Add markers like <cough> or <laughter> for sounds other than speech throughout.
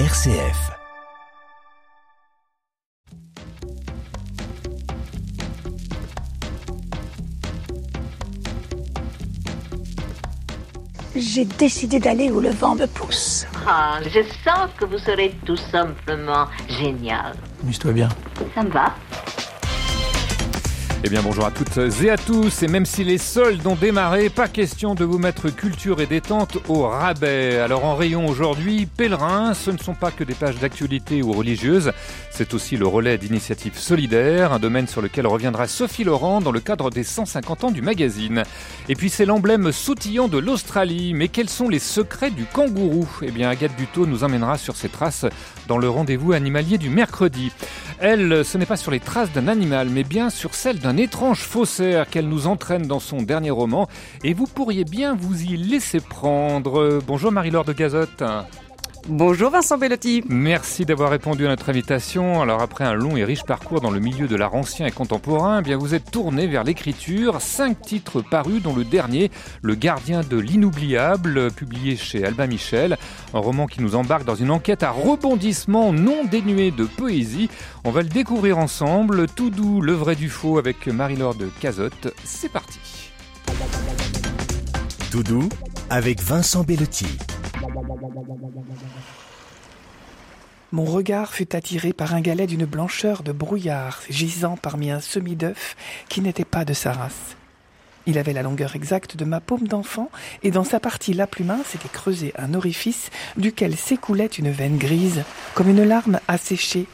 RCF. J'ai décidé d'aller où le vent me pousse. Ah, je sens que vous serez tout simplement génial. Amuse-toi bien. Ça me va. Eh bien bonjour à toutes et à tous, et même si les soldes ont démarré, pas question de vous mettre culture et détente au rabais. Alors en rayon aujourd'hui, pèlerins, ce ne sont pas que des pages d'actualité ou religieuses, c'est aussi le relais d'initiatives solidaires, un domaine sur lequel reviendra Sophie Laurent dans le cadre des 150 ans du magazine. Et puis c'est l'emblème sautillant de l'Australie, mais quels sont les secrets du kangourou? Eh bien Agathe Buteau nous emmènera sur ses traces dans le rendez-vous animalier du mercredi. Elle, ce n'est pas sur les traces d'un animal, mais bien sur celles d'un étrange faussaire qu'elle nous entraîne dans son dernier roman. Et vous pourriez bien vous y laisser prendre. Bonjour Marie-Laure de Gazotte. Bonjour Vincent Bellotti. Merci d'avoir répondu à notre invitation. Alors après un long et riche parcours dans le milieu de l'art ancien et contemporain, eh bien vous êtes tourné vers l'écriture. Cinq titres parus, dont le dernier, Le Gardien de l'inoubliable, publié chez Albin Michel, un roman qui nous embarque dans une enquête à rebondissement non dénué de poésie. On va le découvrir ensemble. Tout doux, le vrai du faux avec Marie-Laure de Cazotte. C'est parti. Tout doux avec Vincent Bellotti. Mon regard fut attiré par un galet d'une blancheur de brouillard gisant parmi un semi-d'œuf qui n'était pas de sa race. Il avait la longueur exacte de ma paume d'enfant et dans sa partie la plus mince était creusé un orifice duquel s'écoulait une veine grise comme une larme asséchée.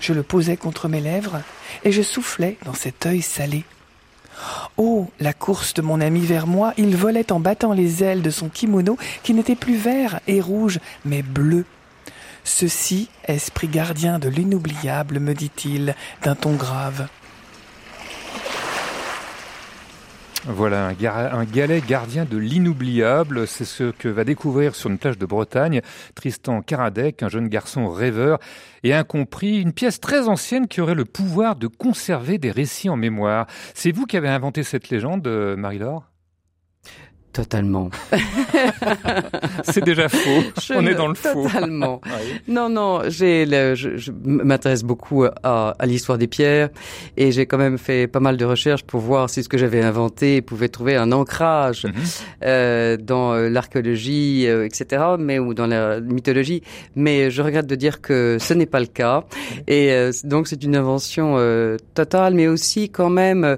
Je le posais contre mes lèvres et je soufflais dans cet œil salé. Oh, la course de mon ami vers moi, il volait en battant les ailes de son kimono qui n'était plus vert et rouge, mais bleu. Ceci, esprit gardien de l'inoubliable, me dit-il d'un ton grave. Voilà, un, ga- un galet gardien de l'inoubliable, c'est ce que va découvrir sur une plage de Bretagne Tristan Karadec, un jeune garçon rêveur et incompris, une pièce très ancienne qui aurait le pouvoir de conserver des récits en mémoire. C'est vous qui avez inventé cette légende, euh, Marie-Laure? Totalement. <laughs> C'est déjà faux, <laughs> Je on est dans le faux. Totalement. <laughs> Non, non, j'ai, le- je, je m'intéresse beaucoup à, à l'histoire des pierres et j'ai quand même fait pas mal de recherches pour voir si ce que j'avais inventé pouvait trouver un ancrage Mhm. euh, dans euh, l'archéologie, euh, etc., mais ou dans la mythologie. Mais je regrette de dire que ce n'est pas le cas. Et euh, donc c'est une invention totale, mais aussi quand même,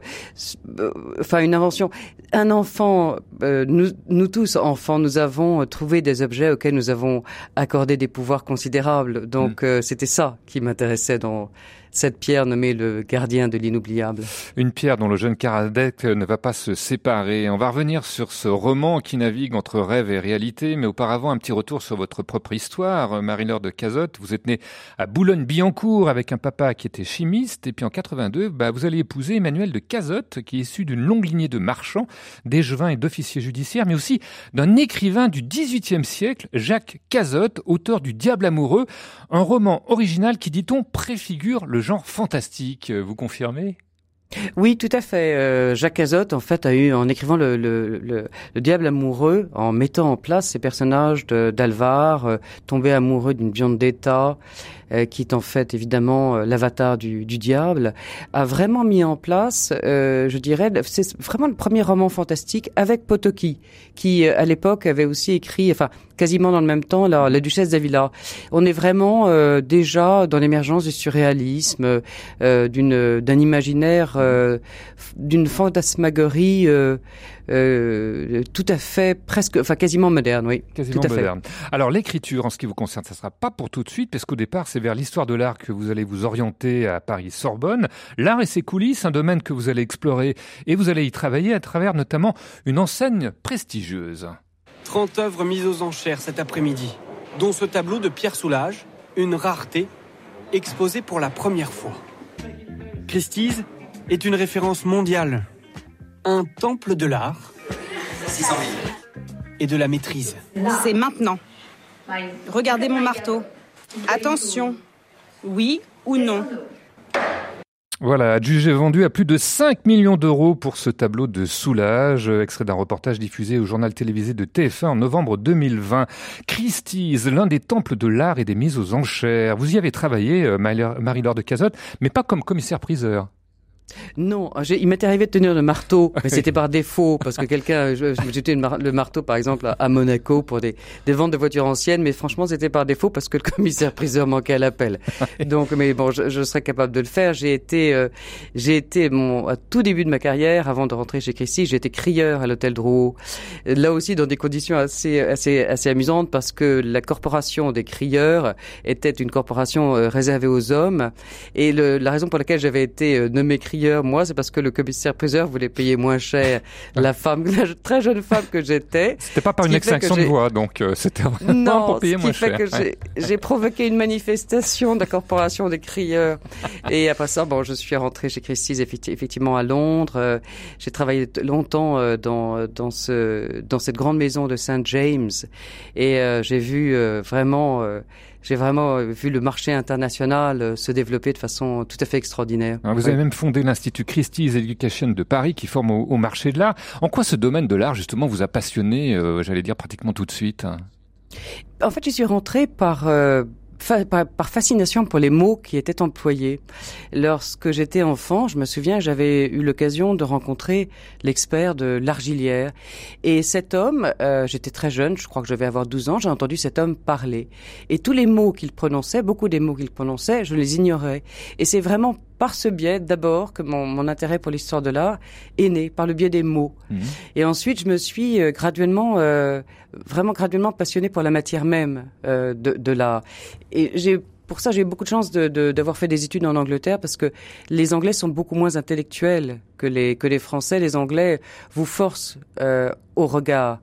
enfin une invention. Un enfant, euh, nous, nous tous enfants, nous avons trouvé des objets auxquels nous avons accordé des pouvoirs considérables. Donc euh, c'était ça qui m'intéressait dans cette pierre nommée le gardien de l'inoubliable. Une pierre dont le jeune Karadec ne va pas se séparer. On va revenir sur ce roman qui navigue entre rêve et réalité, mais auparavant un petit retour sur votre propre histoire. Marie-Laure de Cazotte, vous êtes née à Boulogne-Billancourt avec un papa qui était chimiste, et puis en 82, bah, vous allez épouser Emmanuel de Cazotte, qui est issu d'une longue lignée de marchands, d'échevins et d'officiers judiciaires, mais aussi d'un écrivain du XVIIIe siècle, Jacques Cazotte, auteur du Diable amoureux, un roman original qui, dit-on, préfigure le genre fantastique. Vous confirmez? Oui, tout à fait. Euh, Jacques Cazotte, en fait, a eu, en écrivant le, le, le, le Diable amoureux, en mettant en place ces personnages d'Alvar, euh, tombé amoureux d'une Biondetta, euh, qui est en fait évidemment euh, l'avatar du, du diable, a vraiment mis en place, euh, je dirais, c'est vraiment le premier roman fantastique avec Potocki, qui euh, à l'époque avait aussi écrit, enfin quasiment dans le même temps, la, la Duchesse d'Avila. On est vraiment euh, déjà dans l'émergence du surréalisme, euh, d'une d'un imaginaire, euh, d'une fantasmagorie euh, tout à fait presque, enfin quasiment moderne, oui. Quasiment Tout à fait. moderne. Alors l'écriture, en ce qui vous concerne, ça sera pas pour tout de suite, parce qu'au départ, c'est vers l'histoire de l'art que vous allez vous orienter à Paris-Sorbonne. L'art et ses coulisses, un domaine que vous allez explorer, et vous allez y travailler à travers notamment une enseigne prestigieuse. 30 œuvres mises aux enchères cet après-midi, dont ce tableau de Pierre Soulages, une rareté, exposé pour la première fois. Christie's est une référence mondiale, un temple de l'art et de la maîtrise. C'est maintenant. Regardez mon marteau. Attention. Oui ou non Voilà, adjugé vendu à plus de 5 millions d'euros pour ce tableau de Soulage, extrait d'un reportage diffusé au journal télévisé de TF1 en novembre 2020. Christie's, l'un des temples de l'art et des mises aux enchères. Vous y avez travaillé, euh, Marie-Laure de Cazotte, mais pas comme commissaire-priseur. Non, il m'était arrivé de tenir le marteau, mais <laughs> c'était par défaut parce que quelqu'un, j'étais le marteau par exemple à Monaco pour des, des ventes de voitures anciennes, mais franchement c'était par défaut parce que le <laughs> commissaire priseur manquait à l'appel. <laughs> Donc, mais bon, je, je, serais capable de le faire. J'ai été, euh, j'ai été mon à tout début de ma carrière, avant de rentrer chez Christie, j'ai été crieur à l'hôtel Drouot. Là aussi dans des conditions assez, assez, assez amusantes parce que la corporation des crieurs était une corporation euh, réservée aux hommes et le, la raison pour laquelle j'avais été euh, nommé crieur moi, c'est parce que le commissaire-priseur voulait payer moins cher la femme, la très jeune femme que j'étais. C'était pas par une extinction de voix, donc euh, c'était vraiment pour payer ce qui fait que <laughs> j'ai provoqué une manifestation de la corporation des crieurs. Et après ça, bon, je suis rentrée chez Christie's effectivement à Londres. Euh, j'ai travaillé longtemps euh, dans dans ce dans cette grande maison de Saint James et j'ai vu vraiment j'ai vraiment euh, vu le marché international euh, se développer de façon tout à fait extraordinaire. vous avez même fondé l'Institut Christie's Education de Paris qui forme au, marché de l'art. En quoi ce domaine de l'art justement vous a passionné, euh, j'allais dire pratiquement tout de suite? En fait, je suis rentrée par par, fascination pour les mots qui étaient employés. Lorsque j'étais enfant, je me souviens, j'avais eu l'occasion de rencontrer l'expert de l'argilière. Et cet homme, euh, j'étais très jeune, je crois que je vais avoir 12 ans, j'ai entendu cet homme parler. Et tous les mots qu'il prononçait, beaucoup des mots qu'il prononçait, je les ignorais. Et c'est vraiment par ce biais, d'abord, que mon, mon, intérêt pour l'histoire de l'art est né, par le biais des mots. Mmh. Et ensuite, je me suis euh, graduellement, euh, vraiment graduellement passionné pour la matière même euh, de, de l'art. Et j'ai pour ça, j'ai eu beaucoup de chance d'avoir de, fait des études en Angleterre parce que les Anglais sont beaucoup moins intellectuels que les, que les Français. Les Anglais vous forcent euh, au regard.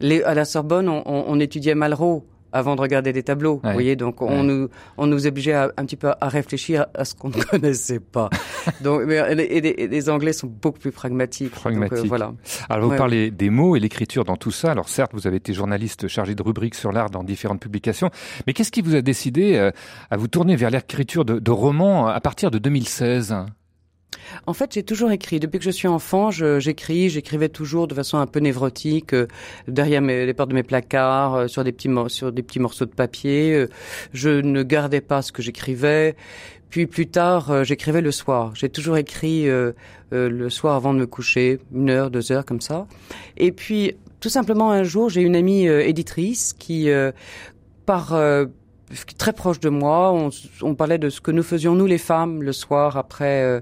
Les, à la Sorbonne, on, on, on étudiait Malraux avant de regarder des tableaux. Vous voyez, donc on nous on nous obligeait un petit peu à réfléchir à ce qu'on <laughs> ne connaissait pas. <laughs> donc, mais, et, les, Anglais sont beaucoup plus pragmatiques. Euh, pragmatiques. voilà. Alors vous parlez des mots et l'écriture dans tout ça. Alors certes, vous avez été journaliste chargé de rubriques sur l'art dans différentes publications, mais qu'est-ce qui vous a décidé euh, à vous tourner vers l'écriture de, de romans à partir de 2016 en fait, j'ai toujours écrit. Depuis que je suis enfant, j'écris. J'écrivais toujours de façon un peu névrotique, euh, derrière les portes de mes placards, euh, sur des petits sur des petits morceaux de papier. Euh, je ne gardais pas ce que j'écrivais. Puis plus tard, j'écrivais le soir. J'ai toujours écrit le soir avant de me coucher, une heure, deux heures comme ça. Et puis, tout simplement, un jour, j'ai une amie éditrice qui, par très proche de moi. On, on, parlait de ce que nous faisions nous les femmes le soir après euh,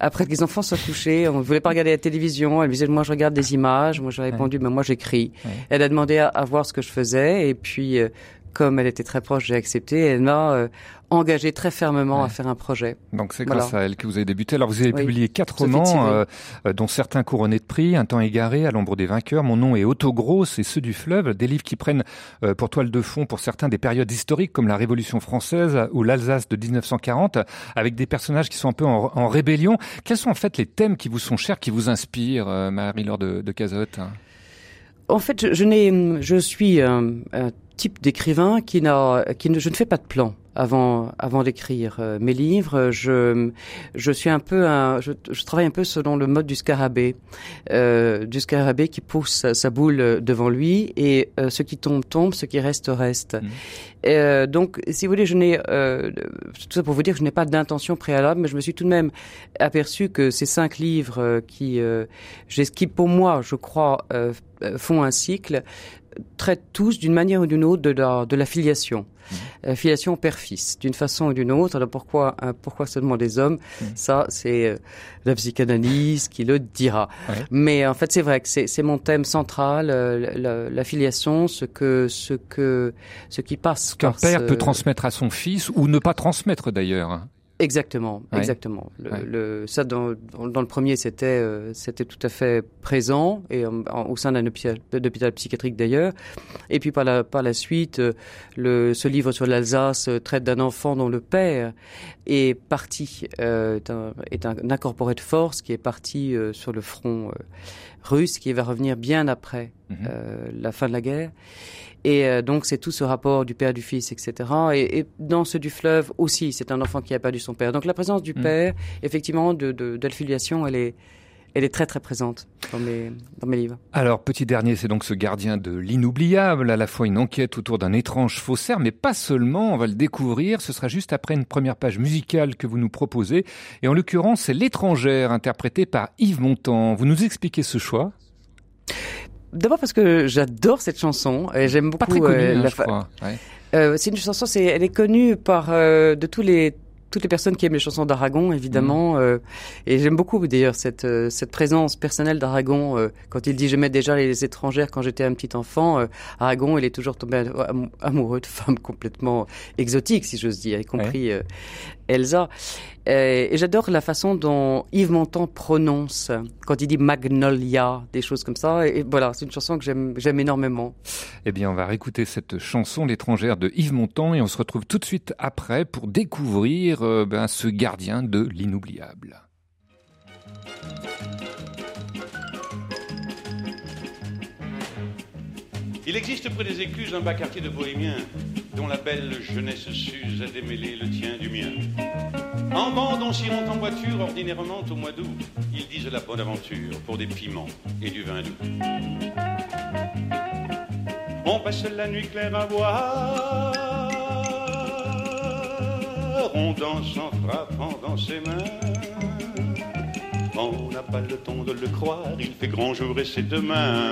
après que les enfants soient couchés. On ne voulait pas regarder la télévision. Elle me disait moi je regarde des images. Moi j'ai répondu mais moi j'écris. Elle a demandé à, voir ce que je faisais et puis euh, comme elle était très proche, j'ai accepté. Elle m'a euh, engagé très fermement à faire un projet. Donc c'est grâce à elle que vous avez débuté. Alors vous avez publié quatre romans, euh, euh, dont certains couronnés de prix, Un temps égaré, À l'ombre des vainqueurs, Mon nom est Autogrosse et Ceux du fleuve, des livres qui prennent euh, pour toile de fond pour certains des périodes historiques comme la Révolution française ou l'Alsace de 1940, avec des personnages qui sont un peu en, rébellion. Quels sont en fait les thèmes qui vous sont chers, qui vous inspirent, Marie-Laure de, de Cazotte? En fait, je, je, n'ai, je suis un, un type d'écrivain qui n'a, qui ne, je ne fais pas de plan avant avant d'écrire euh, mes livres. Je je suis un peu un, je, je, travaille un peu selon le mode du scarabée, euh, du scarabée qui pousse sa, boule devant lui et euh, ce qui tombe tombe, ce qui reste reste. Mmh. Euh, donc, si vous voulez, je n'ai euh, tout ça pour vous dire que je n'ai pas d'intention préalable, mais je me suis tout de même aperçu que ces cinq livres qui, qui pour moi, je crois, font un cycle, traitent tous d'une manière ou d'une autre de la, de la filiation. Mmh. Euh, filiation père-fils, d'une façon ou d'une autre. Alors pourquoi, euh, pourquoi seulement des hommes? Mmh. Ça, c'est euh, la psychanalyse qui le dira. Mais en fait, c'est vrai que c'est mon thème central, la, la, filiation, ce que, ce que, ce qui passe. Qu'un père peut transmettre à son fils ou ne pas transmettre d'ailleurs. Exactement, exactement. Le, le, ça dans, dans, le premier c'était euh, c'était tout à fait présent et au sein d'un hôpital, psychiatrique d'ailleurs. Et puis par la par la suite, euh, le, ce livre sur l'Alsace euh, traite d'un enfant dont le père est parti est un, est un incorporé de force qui est parti sur le front russe qui va revenir bien après mhm. la fin de la guerre Et euh, donc c'est tout ce rapport du père du fils, etc. Et, et dans ce du fleuve aussi, c'est un enfant qui a perdu son père. Donc la présence du Mm. père, effectivement, de, de, de la filiation, elle est, elle est très très présente dans mes, dans mes livres. Alors, petit dernier, c'est donc ce gardien de l'inoubliable, à la fois une enquête autour d'un étrange faussaire, mais pas seulement, on va le découvrir, ce sera juste après une première page musicale que vous nous proposez, et en l'occurrence, c'est L'étrangère, interprétée par Yves Montand. Vous nous expliquez ce choix? D'abord parce que j'adore cette chanson et j'aime beaucoup Pas très connu, euh, hein, la je crois. Ouais. Euh, c'est une chanson, c'est, elle est connue par euh, de tous les toutes les personnes qui aiment les chansons d'Aragon, évidemment. euh, et j'aime beaucoup d'ailleurs cette euh, cette présence personnelle d'Aragon euh, quand il dit j'aimais déjà les étrangères quand j'étais un petit enfant. euh, Aragon, il est toujours tombé am- amoureux de femmes <laughs> complètement exotiques, si j'ose dire, y compris euh, Elsa. Euh, et j'adore la façon dont Yves Montand prononce quand il dit Magnolia, des choses comme ça. Et, voilà, c'est une chanson que j'aime j'aime énormément. Eh bien, on va réécouter cette chanson L'étrangère de Yves Montand, et on se retrouve tout de suite après pour découvrir euh, ben, ce gardien de l'inoubliable. Il existe près des écluses un bas quartier de bohémiens dont la belle jeunesse s'use à démêler le tien du mien. En bande, on s'y monte en voiture, ordinairement au mois d'août. Ils disent la bonne aventure pour des piments et du vin doux. On passe la nuit claire à boire, on danse en frappant dans ses mains. On n'a pas le temps de le croire, il fait grand jour et c'est demain.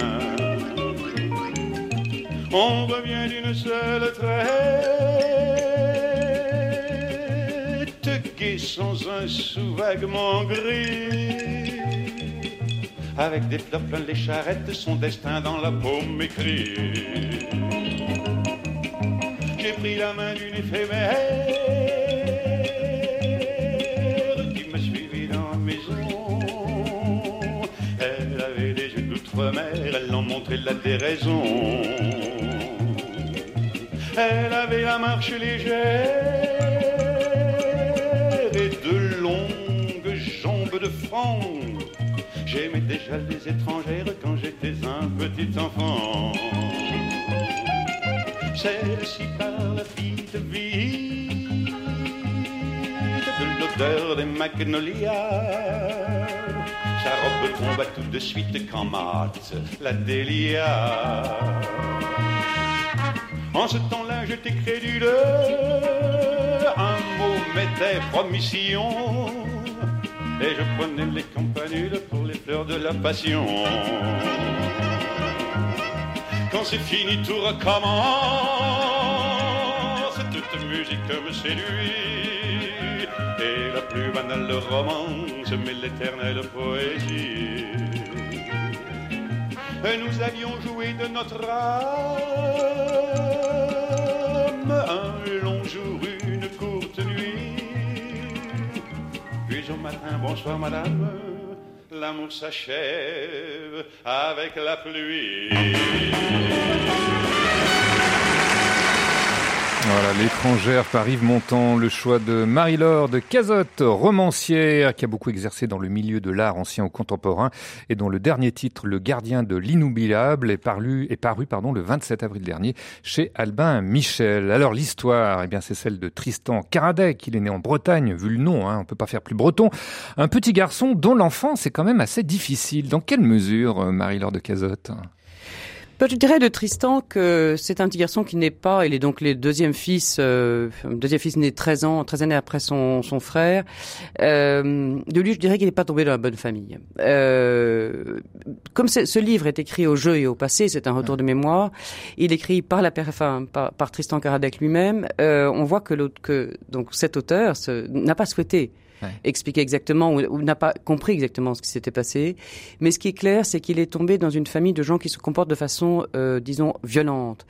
On revient d'une seule traite, gai sans un sou vaguement gris. Avec des fleurs plein les charrettes, son destin dans la paume écrit. J'ai pris la main d'une éphémère qui me suivit dans la maison. Elle avait des yeux d'outre-mer, elle en montrait la déraison. Elle avait la marche légère et de longues jambes de franc. J'aimais déjà les étrangères quand j'étais un petit enfant. Celle-ci parle vite, vite de l'odeur des magnolias. Sa robe tomba tout de suite quand mate la délia. En ce temps-là, j'étais crédule. Un mot m'était promission. Et je prenais les campanules pour les fleurs de la passion. Quand c'est fini, tout recommence. Toute musique me séduit. Et la plus banale romance, mais l'éternelle poésie. Nous avions joué de notre âme un long jour, une courte nuit. Puis au matin, bonsoir madame, l'amour s'achève avec la pluie. Voilà, l'étrangère par Yves Montand, le choix de Marie-Laure de Cazotte, romancière qui a beaucoup exercé dans le milieu de l'art ancien ou contemporain et dont le dernier titre, Le gardien de l'inoubliable, est paru, est paru pardon, le 27 avril dernier chez Albin Michel. Alors l'histoire, eh bien c'est celle de Tristan Karadec. Il est né en Bretagne, vu le nom, hein, on peut pas faire plus breton. Un petit garçon dont l'enfance est quand même assez difficile. Dans quelle mesure, euh, Marie-Laure de Cazotte? Je dirais de Tristan que c'est un petit garçon qui n'est pas, il est donc le deuxième fils, euh, deuxième fils né 13 ans, 13 années après son, son frère. Euh, de lui, je dirais qu'il n'est pas tombé dans la bonne famille. Euh, comme ce livre est écrit au jeu et au passé, c'est un retour de mémoire. Il est écrit par la enfin, par, par Tristan Karadec lui-même. Euh, on voit que l'autre, que donc cet auteur n'a pas souhaité Ouais. expliquer exactement ou, ou n'a pas compris exactement ce qui s'était passé. Mais ce qui est clair, c'est qu'il est tombé dans une famille de gens qui se comportent de façon, euh, disons, violente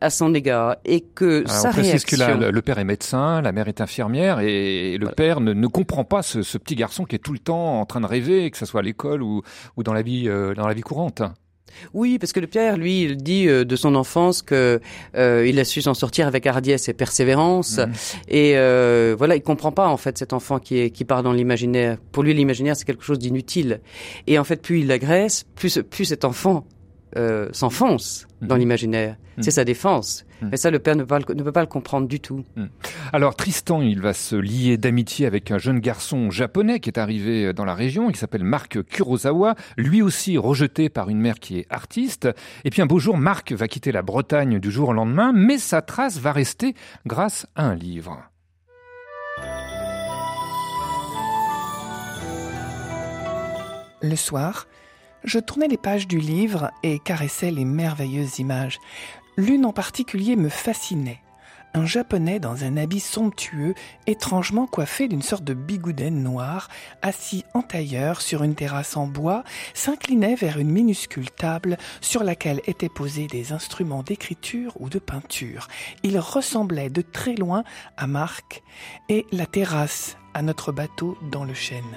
à son égard et que Alors, sa on précise que réaction... la- le père est médecin, la mère est infirmière et le père ne, ne comprend pas ce, ce petit garçon qui est tout le temps en train de rêver, que ce soit à l'école ou, ou dans la vie euh, dans la vie courante. Oui, parce que le Pierre, lui, il dit euh, de son enfance que euh, il a su s'en sortir avec hardiesse et persévérance. Mhm. Et euh, voilà, il comprend pas en fait cet enfant qui est qui part dans l'imaginaire. Pour lui, l'imaginaire c'est quelque chose d'inutile. Et en fait, plus il l'agresse, plus plus cet enfant euh, s'enfonce dans Mhm. l'imaginaire. Mhm. C'est sa défense. Mhm. Mais ça, le père ne peut, pas le, ne peut pas le comprendre du tout. Alors Tristan, il va se lier d'amitié avec un jeune garçon japonais qui est arrivé dans la région, il s'appelle Marc Kurosawa, lui aussi rejeté par une mère qui est artiste. Et puis un beau jour, Marc va quitter la Bretagne du jour au lendemain, mais sa trace va rester grâce à un livre. Le soir, je tournais les pages du livre et caressais les merveilleuses images. L'une en particulier me fascinait. Un japonais dans un habit somptueux, étrangement coiffé d'une sorte de bigoudaine noire, assis en tailleur sur une terrasse en bois, s'inclinait vers une minuscule table sur laquelle étaient posés des instruments d'écriture ou de peinture. Il ressemblait de très loin à Marc et la terrasse à notre bateau dans le chêne.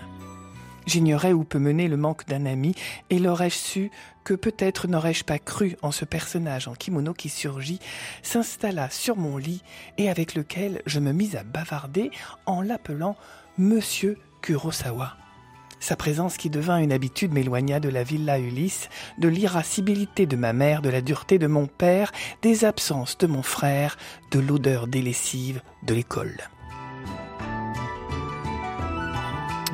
J'ignorais où peut mener le manque d'un ami, et l'aurais-je su que peut-être n'aurais-je pas cru en ce personnage en kimono qui surgit, s'installa sur mon lit et avec lequel je me mis à bavarder en l'appelant Monsieur Kurosawa. Sa présence qui devint une habitude m'éloigna de la villa Ulysse, de l'irascibilité de ma mère, de la dureté de mon père, des absences de mon frère, de l'odeur déléssive de l'école.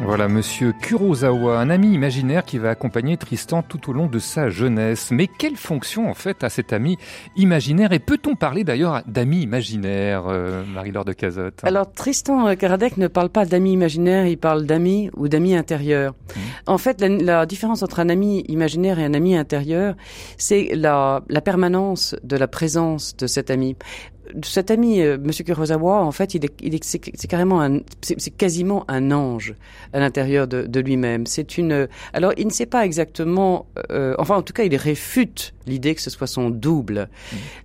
Voilà, monsieur Kurosawa, un ami imaginaire qui va accompagner Tristan tout au long de sa jeunesse. Mais quelle fonction en fait a cet ami imaginaire? Et peut-on parler d'ailleurs d'ami imaginaire, euh, Marie-Laure de Cazotte? Alors Tristan euh, Karadec ne parle pas d'amis imaginaires, il parle d'amis ou d'amis intérieurs. En fait, la, la différence entre un ami imaginaire et un ami intérieur, c'est la, la permanence de la présence de cet ami. Cet ami, euh, Monsieur Kurosawa, en fait, il est, il est, c'est, c'est carrément un, c'est, c'est quasiment un ange à l'intérieur de, de lui-même. C'est une, alors il ne sait pas exactement, euh, enfin en tout cas, il réfute l'idée que ce soit son double.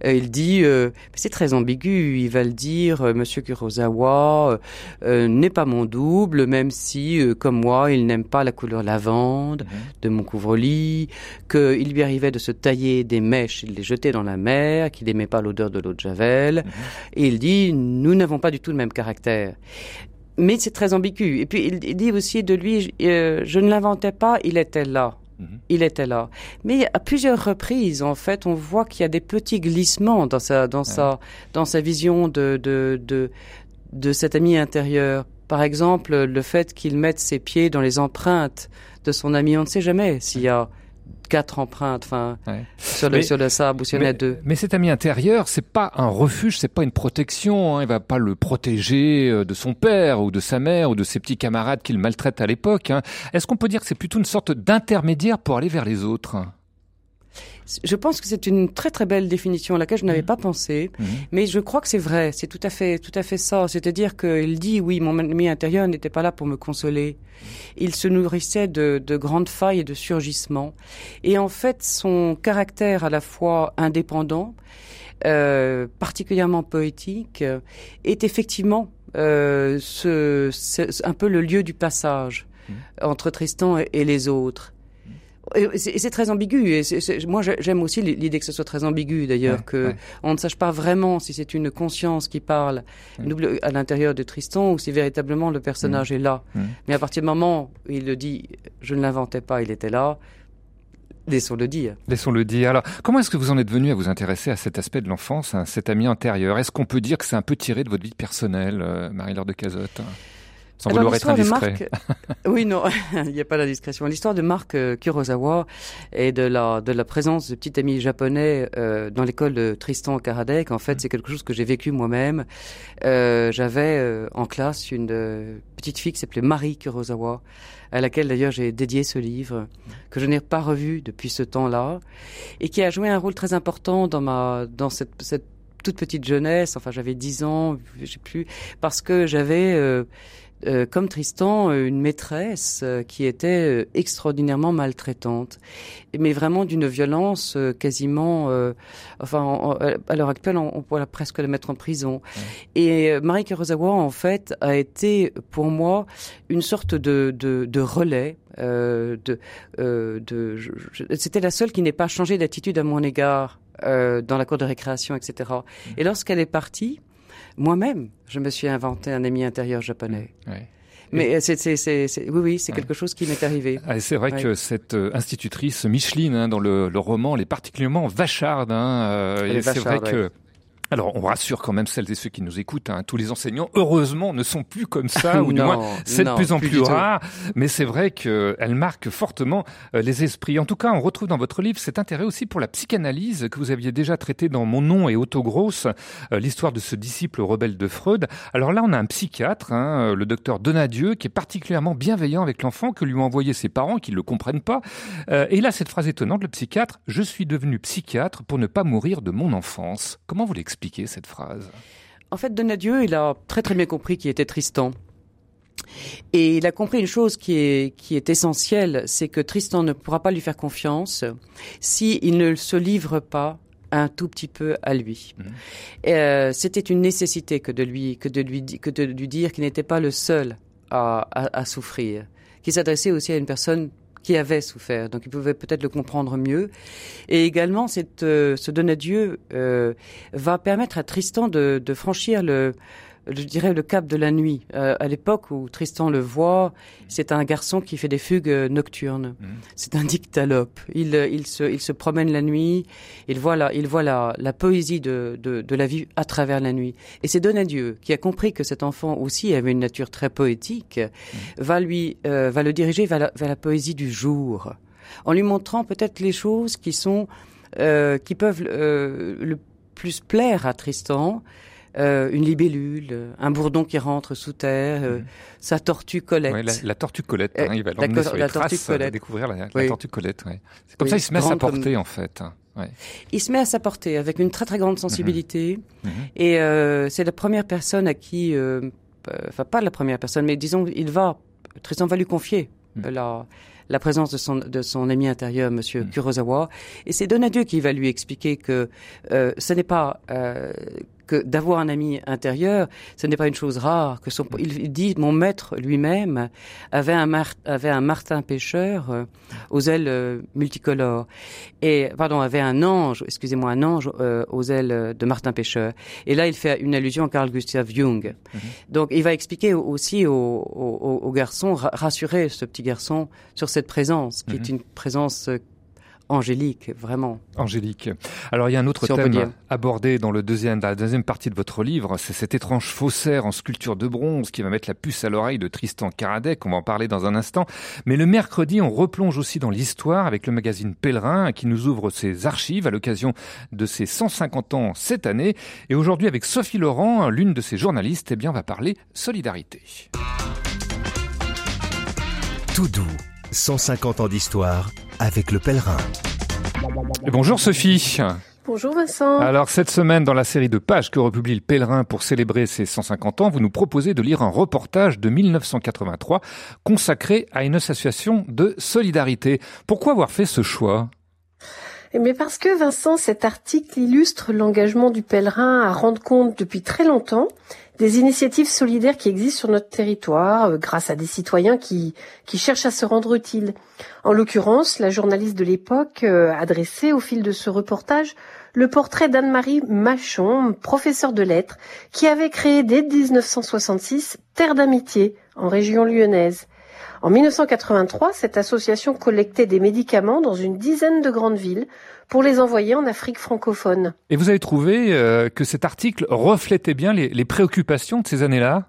Euh, il dit, euh, c'est très ambigu. Il va le dire, euh, Monsieur Kurosawa euh, euh, n'est pas mon double, même si, euh, comme moi, il n'aime pas la couleur lavande de mon couvre-lit, qu'il lui arrivait de se tailler des mèches et de les jeter dans la mer, qu'il n'aimait pas l'odeur de l'eau de javel. Et il dit, nous n'avons pas du tout le même caractère. Mais c'est très ambigu. Et puis il, dit aussi de lui, euh, je ne l'inventais pas, il était là. Il était là. Mais à plusieurs reprises, en fait, on voit qu'il y a des petits glissements dans sa, dans sa, dans sa vision de, de, de, de cet ami intérieur. Par exemple, le fait qu'il mette ses pieds dans les empreintes de son ami. On ne sait jamais s'il y a quatre empreintes, enfin, sur, le, Mais- sur le sable ou s'il y en a deux. mais cet ami intérieur, c'est pas un refuge, c'est pas une protection. Hein. Il va pas le protéger euh, de son père ou de sa mère ou de ses petits camarades qu'il maltraite à l'époque. hein. Est-ce qu'on peut dire que c'est plutôt une sorte d'intermédiaire pour aller vers les autres? Je pense que c'est une très très belle définition à laquelle je n'avais pas pensé, mais je crois que c'est vrai. C'est tout à fait tout à fait ça. C'est-à-dire qu'il dit oui, mon ami intérieur n'était pas là pour me consoler. Il se nourrissait de, de grandes failles et de surgissements. Et en fait, son caractère à la fois indépendant, euh, particulièrement poétique, euh, est effectivement euh, ce, ce- un peu le lieu du passage entre Tristan et, et les autres. Et c'est très ambigu. Et moi, j'ai- j'aime aussi l'idée que ce soit très ambigu, d'ailleurs, Ouais, que ouais. on ne sache pas vraiment si c'est une conscience qui parle double- à l'intérieur de Tristan ou si véritablement le personnage est là. Mm. Mais à partir du moment où il le dit, je ne l'inventais pas, il était là. Laissons le dire. Laissons-le dire. Alors, comment est-ce que vous en êtes venu à vous intéresser à cet aspect de l'enfance, à cet ami intérieur? Est-ce qu'on peut dire que c'est un peu tiré de votre vie personnelle, euh, Marie-Laure de Cazotte? Sans Alors, vouloir être l'histoire de indiscret. Marc- oui, non, <laughs> il n'y a pas la discrétion. L'histoire de Marc euh, Kurosawa et de la de la présence de petit ami japonais euh, dans l'école de Tristan Karadec, en fait, c'est quelque chose que j'ai vécu moi-même. Euh, J'avais euh, en classe une euh, petite fille qui s'appelait Marie Kurosawa, à laquelle d'ailleurs j'ai dédié ce livre que je n'ai pas revu depuis ce temps-là et qui a joué un rôle très important dans ma dans cette, cette toute petite jeunesse. Enfin, j'avais 10 ans, je sais plus, parce que j'avais euh, euh, comme Tristan, euh, une maîtresse euh, qui était extraordinairement maltraitante, mais vraiment d'une violence quasiment, euh, enfin, en- en- à l'heure actuelle, on, on pourrait presque la mettre en prison. Et Marie Kurosawa, en fait, a été pour moi une sorte de, de, de relais. Euh, de, euh, de, c'était la seule qui n'ait pas changé d'attitude à mon égard euh, dans la cour de récréation, etc. Et lorsqu'elle est partie, moi-même, je me suis inventé un ami intérieur japonais. Ouais. Mais c'est, c'est, oui, oui, c'est quelque chose qui m'est arrivé. Ah, c'est vrai que cette euh, institutrice Micheline, hein, dans le, le, roman, elle est particulièrement vacharde. Hein, euh, c'est vrai que alors, on rassure quand même celles et ceux qui nous écoutent. Hein. Tous les enseignants, heureusement, ne sont plus comme ça, ou du moins, c'est de plus en plus, rare. Mais c'est vrai qu'elle marque fortement euh, les esprits. En tout cas, on retrouve dans votre livre cet intérêt aussi pour la psychanalyse que vous aviez déjà traité dans Mon nom et Autogrosse, euh, l'histoire de ce disciple rebelle de Freud. Alors là, on a un psychiatre, hein, le docteur Donadieu, qui est particulièrement bienveillant avec l'enfant que lui ont envoyé ses parents, qui ne le comprennent pas. Euh, et a cette phrase étonnante, le psychiatre, « Je suis devenu psychiatre pour ne pas mourir de mon enfance ». Comment vous l'expliquez? Cette phrase En fait, Donadieu, il a très très bien compris qui était Tristan. Et il a compris une chose qui est, qui est essentielle, c'est que Tristan ne pourra pas lui faire confiance s'il ne se livre pas un tout petit peu à lui. Mmh. Euh, C'était une nécessité que de lui, que de lui, que de lui dire qu'il n'était pas le seul à, à, à souffrir, qu'il s'adressait aussi à une personne qui avait souffert. Donc il pouvait peut-être le comprendre mieux. Et également, cette, euh, ce donner Dieu euh, va permettre à Tristan de, de franchir le, je dirais, le cap de la nuit. Euh, à l'époque où Tristan le voit, c'est un garçon qui fait des fugues nocturnes. Mmh. C'est un dictalope. Il, il, se, il se promène la nuit, il voit la, il voit la, la poésie de, de, de la vie à travers la nuit. Et c'est Donadieu qui a compris que cet enfant aussi avait une nature très poétique, mmh. va lui, euh, va le diriger vers la, vers la poésie du jour, en lui montrant peut-être les choses qui sont, euh, qui peuvent euh, le plus plaire à Tristan, euh, une libellule, un bourdon qui rentre sous terre, euh, mmh. sa tortue Colette. Ouais, la, la, tortue Colette, hein, il va l'emmener sur les la traces, tortue Colette. découvrir la, la tortue Colette. Ouais. C'est comme oui, ça il se met à sa portée comme... en fait. Hein. Ouais. Il se met à sa portée avec une très très grande sensibilité mmh. Mmh. et euh, c'est la première personne à qui, euh, enfin pas la première personne, mais disons il va, Tristan va lui confier la la présence de son, de son ami intérieur, Monsieur mmh. Kurosawa. Et c'est Donadieu qui va lui expliquer que euh, ce n'est pas euh, que d'avoir un ami intérieur, ce n'est pas une chose rare. Que son, il dit, mon maître lui-même avait un, mar, avait un Martin pêcheur euh, aux ailes euh, multicolores et pardon avait un ange, excusez-moi, un ange euh, aux ailes de Martin pêcheur. Et là, il fait une allusion à Carl Gustav Jung. -hmm. Donc, il va expliquer aussi aux, aux, aux garçons, rassurer ce petit garçon sur cette présence, qui est une présence angélique, vraiment. Angélique. Alors il y a un autre si thème abordé dans le deuxième, dans la deuxième partie de votre livre, c'est cet étrange faussaire en sculpture de bronze qui va mettre la puce à l'oreille de Tristan Karadec, on va en parler dans un instant. Mais le mercredi, on replonge aussi dans l'histoire avec le magazine Pèlerin qui nous ouvre ses archives à l'occasion de ses 150 ans cette année. Et aujourd'hui avec Sophie Laurent, l'une de ses journalistes, eh bien on va parler solidarité. Tout doux, 150 ans d'histoire avec le pèlerin. Et bonjour Sophie. Bonjour Vincent. Alors cette semaine, dans la série de pages que republie le Pèlerin pour célébrer ses 150 ans, vous nous proposez de lire un reportage de 1983 consacré à une association de solidarité. Pourquoi avoir fait ce choix? Mais parce que Vincent, cet article illustre l'engagement du pèlerin à rendre compte depuis très longtemps des initiatives solidaires qui existent sur notre territoire euh, grâce à des citoyens qui, cherchent à se rendre utiles. En l'occurrence, la journaliste de l'époque euh, a dressé au fil de ce reportage le portrait d'Anne-Marie Machon, professeure de lettres, qui avait créé dès 1966 Terre d'amitié en région lyonnaise. En 1983, cette association collectait des médicaments dans une dizaine de grandes villes pour les envoyer en Afrique francophone. Et vous avez trouvé euh, que cet article reflétait bien les, les préoccupations de ces années-là?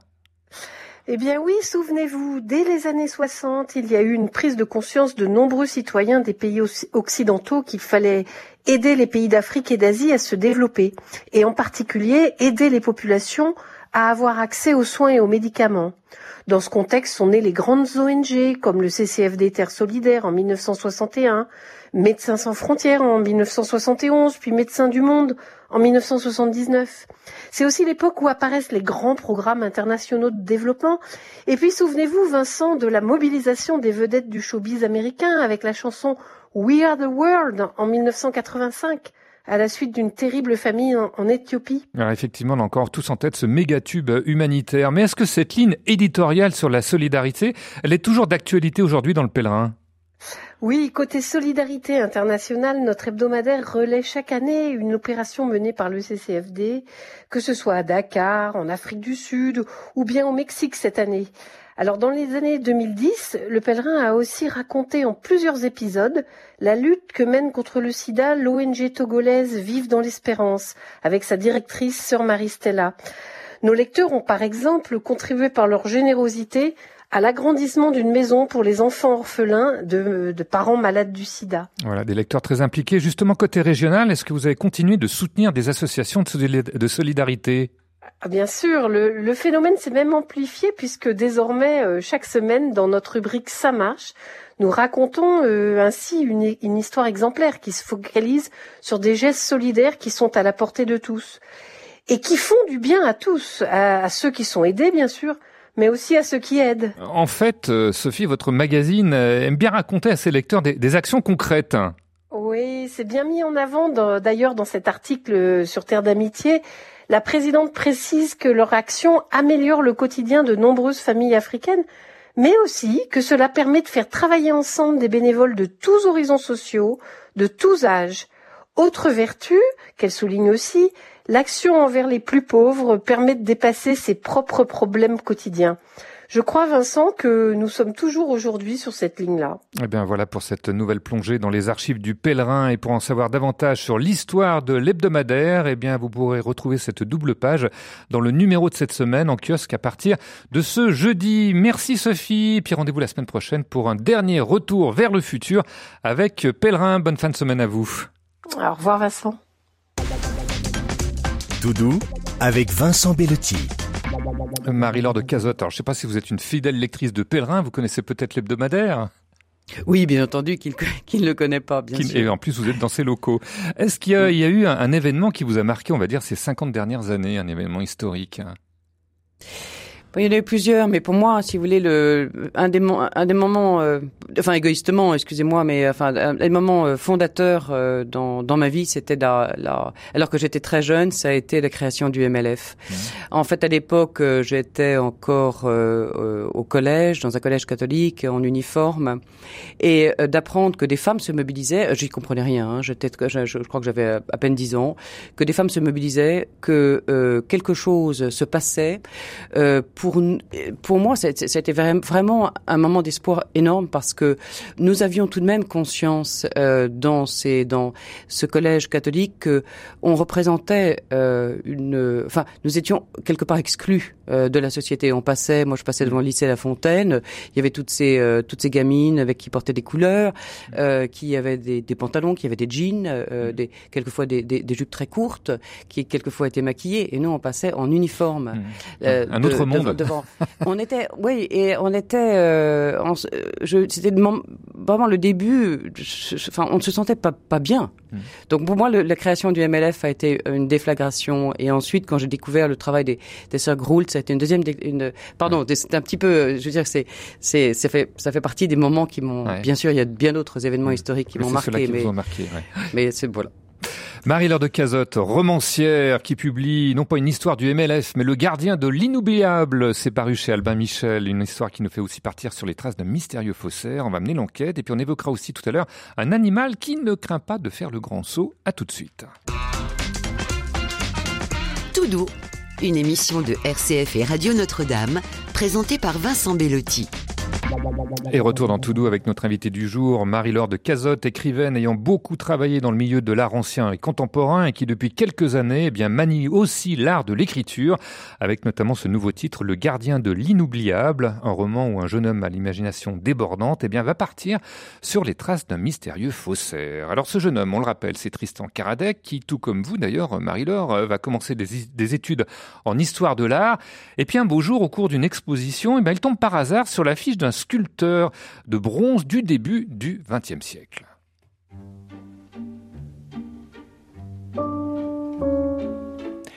Eh bien oui, souvenez-vous, dès les années 60, il y a eu une prise de conscience de nombreux citoyens des pays occidentaux qu'il fallait aider les pays d'Afrique et d'Asie à se développer, et en particulier aider les populations à avoir accès aux soins et aux médicaments. Dans ce contexte sont nées les grandes ONG comme le CCFD Terre Solidaire en 1961, Médecins sans frontières en 1971, puis Médecins du Monde en 1979. C'est aussi l'époque où apparaissent les grands programmes internationaux de développement. Et puis souvenez-vous, Vincent, de la mobilisation des vedettes du showbiz américain avec la chanson We Are the World en 1985 à la suite d'une terrible famine en, en Éthiopie. Alors effectivement, on a encore tous en tête ce méga-tube humanitaire. Mais est-ce que cette ligne éditoriale sur la solidarité, elle est toujours d'actualité aujourd'hui dans le pèlerin? Oui, côté solidarité internationale, notre hebdomadaire relaie chaque année une opération menée par le CCFD, que ce soit à Dakar, en Afrique du Sud ou bien au Mexique cette année. Alors dans les années 2010, le pèlerin a aussi raconté en plusieurs épisodes la lutte que mène contre le sida l'ONG togolaise Vive dans l'espérance, avec sa directrice Sœur Marie Stella. Nos lecteurs ont par exemple contribué par leur générosité à l'agrandissement d'une maison pour les enfants orphelins de, parents malades du sida. Voilà, des lecteurs très impliqués. Justement, côté régional, est-ce que vous avez continué de soutenir des associations de solidarité? Ah, bien sûr, le, le phénomène s'est même amplifié puisque désormais, euh, chaque semaine, dans notre rubrique Ça marche, nous racontons euh, ainsi une, une, histoire exemplaire qui se focalise sur des gestes solidaires qui sont à la portée de tous et qui font du bien à tous, à, à ceux qui sont aidés, bien sûr, mais aussi à ceux qui aident. En fait, euh, Sophie, votre magazine aime bien raconter à ses lecteurs des, des actions concrètes. Oui, c'est bien mis en avant d'ailleurs dans cet article sur Terre d'amitié. La présidente précise que leur action améliore le quotidien de nombreuses familles africaines, mais aussi que cela permet de faire travailler ensemble des bénévoles de tous horizons sociaux, de tous âges. Autre vertu, qu'elle souligne aussi, l'action envers les plus pauvres permet de dépasser ses propres problèmes quotidiens. Je crois, Vincent, que nous sommes toujours aujourd'hui sur cette ligne-là. Eh bien, voilà pour cette nouvelle plongée dans les archives du pèlerin. Et pour en savoir davantage sur l'histoire de l'hebdomadaire, eh bien, vous pourrez retrouver cette double page dans le numéro de cette semaine en kiosque à partir de ce jeudi. Merci Sophie. Puis rendez-vous la semaine prochaine pour un dernier retour vers le futur avec Pèlerin. Bonne fin de semaine à vous. Au revoir Vincent. Tout doux avec Vincent Bellotti. Marie-Laure de Cazotte, alors je ne sais pas si vous êtes une fidèle lectrice de Pèlerin, vous connaissez peut-être l'hebdomadaire oui, bien entendu, qu'il <laughs> ne le connaît pas, bien sûr. Et en plus, vous êtes dans ces locaux. Est-ce qu'il y, a, eu un, un, événement qui vous a marqué, on va dire, ces 50 dernières années, un événement historique? Il y en a eu plusieurs, mais pour moi, si vous voulez, le un des un des moments, euh, enfin égoïstement, excusez-moi, mais enfin un des moments euh, fondateurs euh, dans dans ma vie, c'était la, la, alors que j'étais très jeune, ça a été la création du MLF. Mmh. En fait, à l'époque, j'étais encore au collège, dans un collège catholique, en uniforme, et d'apprendre que des femmes se mobilisaient, j'y comprenais rien. Hein, j'étais, je, je, crois que j'avais à peine dix ans, que des femmes se mobilisaient, que quelque chose se passait pour pour, pour moi, c'était vraiment un moment d'espoir énorme parce que nous avions tout de même conscience euh, dans, ces, dans ce collège catholique que on représentait euh, une, enfin, nous étions quelque part exclus de la société. On passait, moi je passais devant le lycée La Fontaine, il y avait toutes ces euh, toutes ces gamines avec qui portaient des couleurs, euh, qui avaient des, des, pantalons, qui avaient des jeans, des quelquefois des, des, des, jupes très courtes, qui quelquefois étaient maquillées, et nous on passait en uniforme. Mmh. un autre monde devant. on était, oui, et on était, euh, c'était vraiment le début. Enfin, on ne se sentait pas pas bien. Hmm. Donc pour moi, le, la création du MLF a été une déflagration. Et ensuite, quand j'ai découvert le travail des, des sœurs Groult, ça a été une deuxième, une, pardon, c'est un petit peu, je veux dire, c'est, c'est, ça fait, ça fait partie des moments qui m'ont. Bien sûr, il y a bien d'autres événements historiques qui m'ont marqué, mais, marqué, ouais. mais c'est voilà. Marie-Laure de Cazotte, romancière qui publie non pas une histoire du MLF, mais Le gardien de l'inoubliable. C'est paru chez Albin Michel, une histoire qui nous fait aussi partir sur les traces d'un mystérieux faussaire. On va mener l'enquête et puis on évoquera aussi tout à l'heure un animal qui ne craint pas de faire le grand saut. À tout de suite. Tout doux, une émission de RCF et Radio Notre-Dame, présentée par Vincent Bellotti. Et retour dans Tout avec notre invité du jour, Marie-Laure de Cazotte, écrivaine ayant beaucoup travaillé dans le milieu de l'art ancien et contemporain et qui depuis quelques années eh bien, manie aussi l'art de l'écriture, avec notamment ce nouveau titre, Le gardien de l'inoubliable, un roman où un jeune homme à l'imagination débordante eh bien, va partir sur les traces d'un mystérieux faussaire. Alors ce jeune homme, on le rappelle, c'est Tristan Karadec, qui, tout comme vous d'ailleurs, Marie-Laure, va commencer des, des, études en histoire de l'art. Et puis un beau jour, au cours d'une exposition, eh bien, il tombe par hasard sur l'affiche d'un sculpteur de bronze du début du XXe siècle.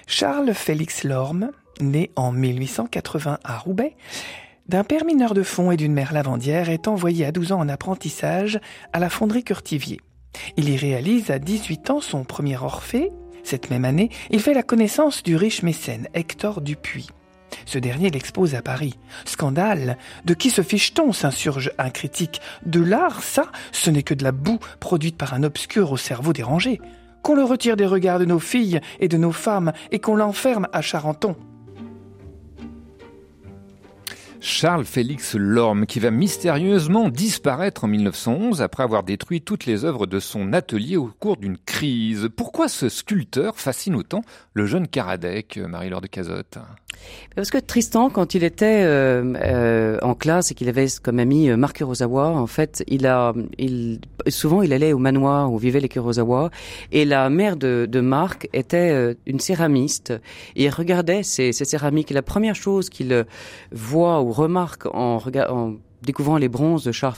Charles Félix Lorme, né en 1880 à Roubaix, d'un père mineur de fond et d'une mère lavandière, est envoyé à 12 ans en apprentissage à la fonderie Curtivier. Il y réalise à 18 ans son premier Orphée. Cette même année, il fait la connaissance du riche mécène Hector Dupuis. Ce dernier l'expose à Paris. Scandale De qui se fiche-t-on s'insurge un critique? De l'art, ça, ce n'est que de la boue produite par un obscur au cerveau dérangé. Qu'on le retire des regards de nos filles et de nos femmes et qu'on l'enferme à Charenton. Charles Félix Lorme, qui va mystérieusement disparaître en 1911 après avoir détruit toutes les œuvres de son atelier au cours d'une crise. Pourquoi ce sculpteur fascine autant le jeune Karadec, Marie-Laure de Cazotte? Parce que Tristan, quand il était euh, euh, en classe et qu'il avait comme ami euh, Marc Kurosawa, en fait, il a, il, souvent il allait au manoir où vivaient les Kurosawa, et la mère de, de Marc était une céramiste, et il regardait ces, céramiques. La première chose qu'il voit ou remarque en, en découvrant les bronzes de Charles